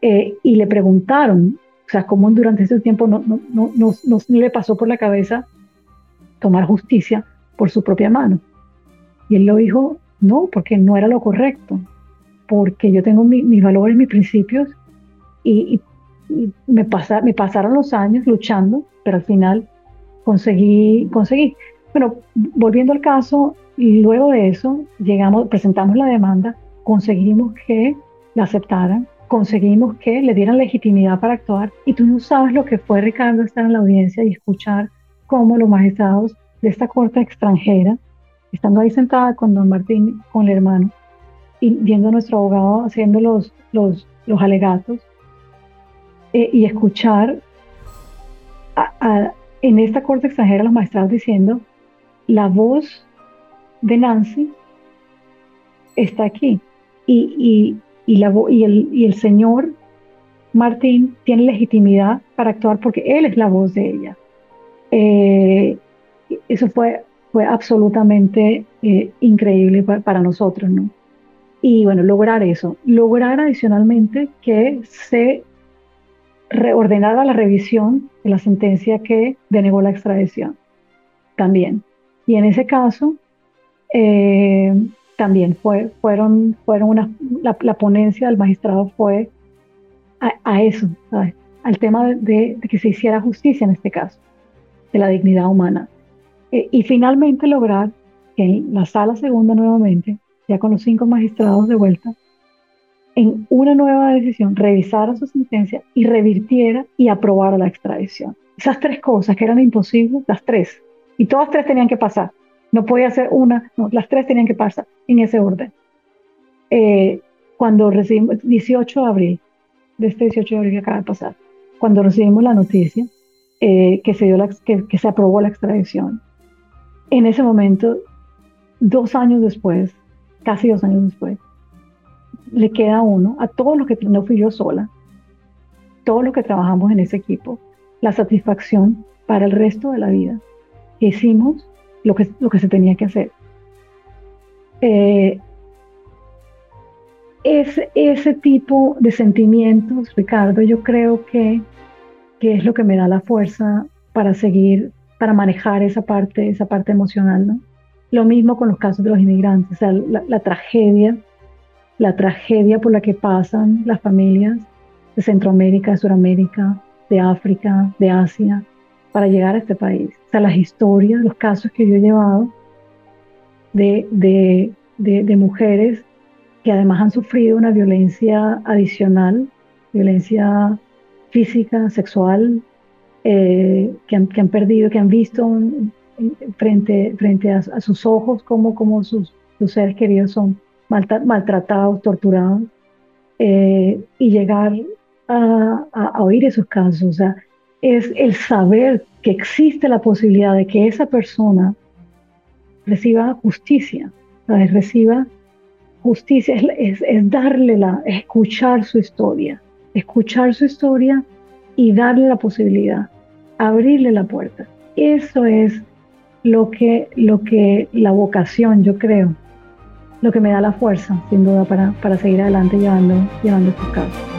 eh, y le preguntaron, o sea, cómo durante ese tiempo no, no, no, no, le pasó por la cabeza tomar justicia por su propia mano. Y él lo dijo, no, porque no era lo correcto, porque yo tengo mis valores, mis principios y, me, pasa, me pasaron los años luchando, pero al final conseguí, conseguí. Bueno, volviendo al caso, luego de eso llegamos, presentamos la demanda, conseguimos que la aceptaran, conseguimos que le dieran legitimidad para actuar y tú no sabes lo que fue Ricardo estar en la audiencia y escuchar cómo los magistrados de esta corte extranjera, estando ahí sentada con don Martín, con el hermano, y viendo a nuestro abogado haciendo los, los, los alegatos, eh, y escuchar en esta corte extranjera los magistrados diciendo, la voz de Nancy está aquí y, la, y, el, y el señor Martín tiene legitimidad para actuar porque él es la voz de ella. Eh, eso fue, fue absolutamente eh, increíble para, para, nosotros, ¿no? Y bueno, lograr eso, lograr adicionalmente que se reordenara la revisión de la sentencia que denegó la extradición también. Y en ese caso, eh, también fue, fueron, fueron una, la, ponencia del magistrado fue a, eso, al tema de, que se hiciera justicia en este caso, de la dignidad humana. Eh, y finalmente lograr que en la sala segunda nuevamente, ya con los cinco magistrados de vuelta, en una nueva decisión revisara su sentencia y revirtiera y aprobara la extradición. Esas tres cosas que eran imposibles, las tres, y todas tres tenían que pasar. No podía ser una, no, las tres tenían que pasar en ese orden. Eh, cuando recibimos, 18 de abril, de este 18 de abril que acaba de pasar, cuando recibimos la noticia eh, que, se dio la, que, que se aprobó la extradición, en ese momento, dos años después, casi dos años después, le queda a uno, a todos los que no fui yo sola, todos los que trabajamos en ese equipo, la satisfacción para el resto de la vida. Hicimos lo que, lo que se tenía que hacer. Eh, es, ese tipo de sentimientos, Ricardo, yo creo que, que, es lo que me da la fuerza para seguir, para manejar esa parte, esa parte emocional, ¿no? Lo mismo con los casos de los inmigrantes, o sea, la tragedia, la tragedia por la que pasan las familias de Centroamérica, de Sudamérica, de África, de Asia, para llegar a este país. O sea, las historias, los casos que yo he llevado de, de, mujeres que además han sufrido una violencia adicional, violencia física, sexual, eh, que, han, que, han, perdido, que han visto frente, frente a, sus ojos como sus, sus seres queridos son maltratados, torturados, eh, y llegar a, oír esos casos. O sea, es el saber que existe la posibilidad de que esa persona reciba justicia, reciba justicia, es, darle la, escuchar su historia, escuchar su historia y darle la posibilidad, abrirle la puerta. Eso es lo que, lo que la vocación, yo creo, lo que me da la fuerza, sin duda, para, para seguir adelante llevando, llevando estos casos.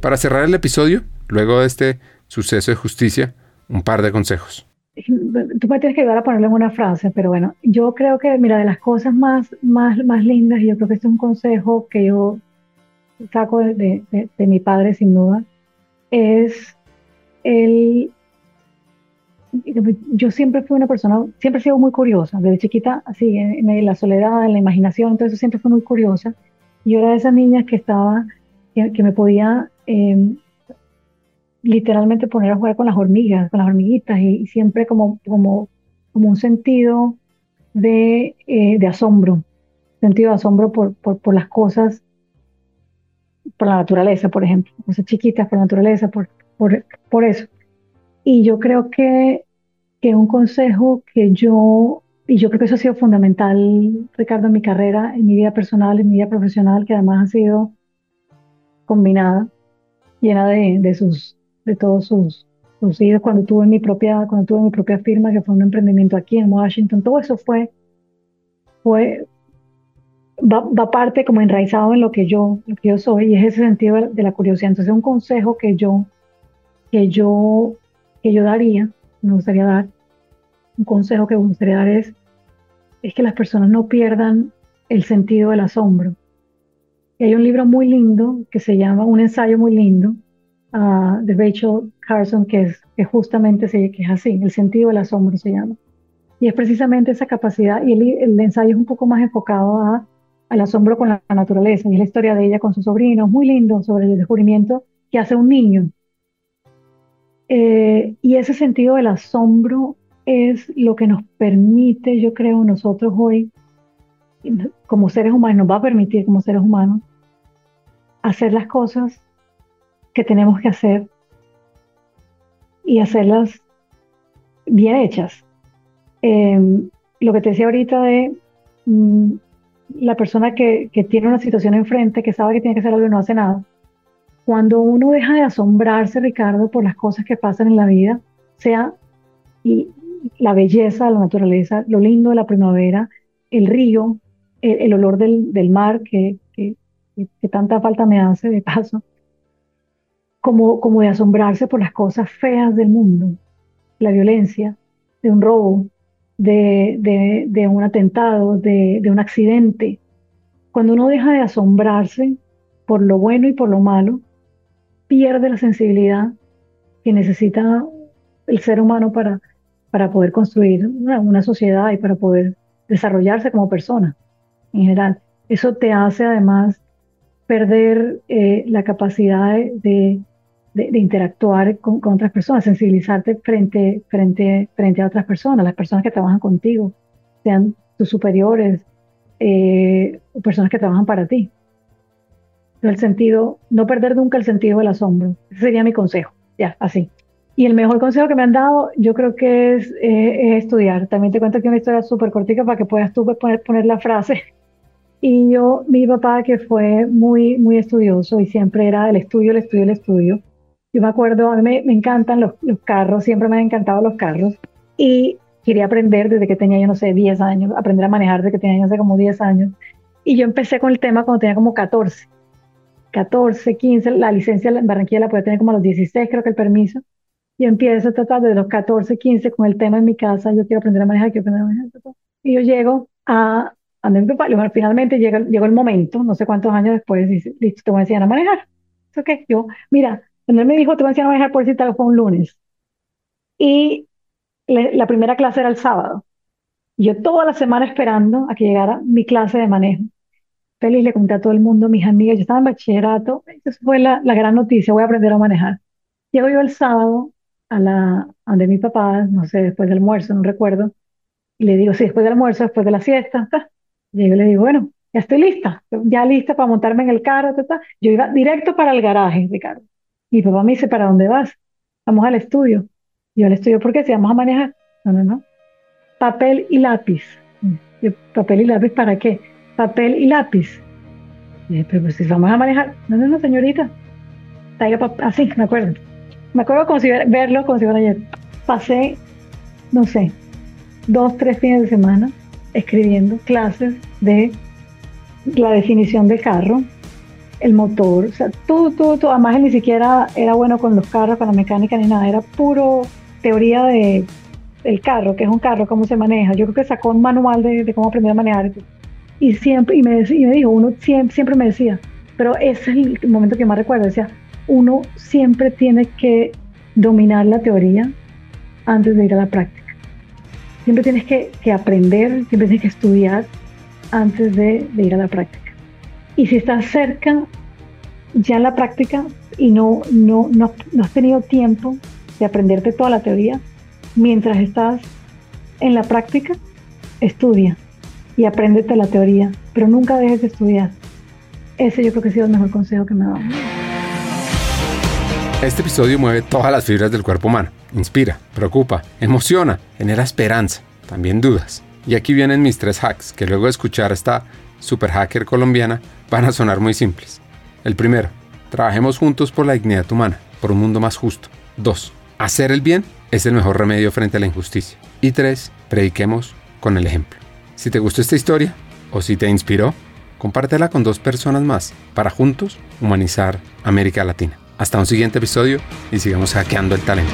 Para cerrar el episodio, luego de este suceso de justicia, un par de consejos. Tú me tienes que ayudar a ponerle en una frase, pero bueno, yo creo que, mira, de las cosas más, más, más lindas, y yo creo que este es un consejo que yo saco de, de, mi padre, sin duda, es el yo siempre fui una persona, siempre he sido muy curiosa, desde chiquita, así, en, la soledad, en la imaginación, entonces siempre fui muy curiosa. Yo era de esas niñas que estaba, que me podía Em, literalmente poner a jugar con las hormigas, con las hormiguitas, y, siempre como, como, como un sentido de, eh, de asombro, sentido de asombro por, por, por, las cosas, por la naturaleza, por ejemplo, cosas chiquitas por la naturaleza, por, por, por eso. Y yo creo que, que un consejo que yo, y yo creo que eso ha sido fundamental, Ricardo, en mi carrera, en mi vida personal, en mi vida profesional, que además ha sido combinada, llena de, de, sus, de todos sus, sus hijos. Cuando tuve mi propia, cuando tuve mi propia firma, que fue un emprendimiento aquí en Washington, todo eso fue, fue va, va, parte como enraizado en lo que yo, lo que yo soy y es ese sentido de la curiosidad. Entonces, un consejo que yo, que yo, que yo daría, me gustaría dar, un consejo que me gustaría dar es, es que las personas no pierdan el sentido del asombro hay un libro muy lindo que se llama, un ensayo muy lindo ah, de Rachel Carson, que es que justamente se, que es así, el sentido del asombro se llama. Y es precisamente esa capacidad, y el, ensayo es un poco más enfocado a, al asombro con la naturaleza, y la historia de ella con su sobrino, muy lindo, sobre el descubrimiento que hace un niño. Eh, y ese sentido del asombro es lo que nos permite, yo creo, nosotros hoy, como seres humanos, nos va a permitir como seres humanos hacer las cosas que tenemos que hacer y hacerlas bien hechas. Em, lo que te decía ahorita de mm, la persona que, tiene una situación enfrente, que sabe que tiene que hacer algo y no hace nada. Cuando uno deja de asombrarse, Ricardo, por las cosas que pasan en la vida, sea y la belleza la naturaleza, lo lindo de la primavera, el río, el, olor del, del mar que, que, tanta falta me hace de paso, como, como de asombrarse por las cosas feas del mundo, la violencia, de un robo, de, de, de un atentado, de, de un accidente. Cuando uno deja de asombrarse por lo bueno y por lo malo, pierde la sensibilidad que necesita el ser humano para, para poder construir una, sociedad y para poder desarrollarse como persona en general. Eso te hace además perder eh, la capacidad de, de, interactuar con, otras personas, sensibilizarte frente, frente, frente a otras personas, las personas que trabajan contigo, sean tus superiores eh, personas que trabajan para ti. El sentido, no perder nunca el sentido del asombro. Ese sería mi consejo, ya, así. Y el mejor consejo que me han dado, yo creo que es, eh, estudiar. También te cuento aquí una historia súper cortica para que puedas tú poner, poner la frase. Y yo, mi papá que fue muy, muy estudioso y siempre era el estudio, el estudio, el estudio. Yo me acuerdo, a mí me, me encantan los, los, carros, siempre me han encantado los carros. Y quería aprender desde que tenía, yo no sé, 10 años, aprender a manejar desde que tenía, yo no sé, como 10 años. Y yo empecé con el tema cuando tenía como 14. 14, 15, la licencia en Barranquilla la podía tener como a los 16, creo que el permiso. Y empiezo a tratar desde los 14, 15 con el tema en mi casa, yo quiero aprender a manejar, quiero aprender a manejar. Y yo llego a, a mi papá, y finalmente llega, llegó el momento, no sé cuántos años después, dice, listo, te voy a enseñar a manejar. ¿Eso qué? Yo, mira, cuando me dijo, te voy a enseñar a manejar, por si tal, fue un lunes. Y la primera clase era el sábado. Yo toda la semana esperando a que llegara mi clase de manejo. Feliz, le conté a todo el mundo, mis amigas, yo estaba en bachillerato, esa fue la, la gran noticia, voy a aprender a manejar. Llego yo el sábado a la a donde mi papá, no sé, después del almuerzo, no recuerdo, y le digo, sí, después del almuerzo, después de la siesta, llego y le digo, bueno, ya estoy lista, ya lista para montarme en el carro, yo iba directo para el garaje, Ricardo. Mi papá me dice, ¿para dónde vas? Vamos al estudio. Yo al estudio, ¿por qué? Si vamos a manejar. No, no, no. Papel y lápiz. ¿Papel y lápiz para qué? Papel y lápiz. pero pues, si vamos a manejar. No, no, no, señorita. Así, me acuerdo. Me acuerdo verlo como si fuera ayer. Pasé, no sé, dos, tres fines de semana escribiendo clases de la definición de carro, el motor, o sea, todo, todo, todo. Además, ni siquiera era bueno con los carros, con la mecánica ni nada, era puro teoría de el carro, que es un carro, cómo se maneja. Yo creo que sacó un manual de, cómo aprender a manejar. Y siempre, y me, y me dijo, uno siempre, siempre me decía, pero ese es el momento que más recuerdo, decía, uno siempre tiene que dominar la teoría antes de ir a la práctica. Siempre tienes que, aprender, siempre tienes que estudiar antes de, ir a la práctica. Y si estás cerca ya en la práctica y no, no, no, no has tenido tiempo de aprenderte toda la teoría, mientras estás en la práctica, estudia y apréndete la teoría, pero nunca dejes de estudiar. Ese yo creo que ha sido el mejor consejo que me ha dado. Este episodio mueve todas las fibras del cuerpo humano. Inspira, preocupa, emociona, genera esperanza, también dudas. Y aquí vienen mis tres hacks, que luego de escuchar a esta super hacker colombiana van a sonar muy simples. El primero, trabajemos juntos por la dignidad humana, por un mundo más justo. Dos, hacer el bien es el mejor remedio frente a la injusticia. Y tres, prediquemos con el ejemplo. Si te gustó esta historia o si te inspiró, compártela con dos personas más para juntos humanizar América Latina. Hasta un siguiente episodio y sigamos hackeando el talento.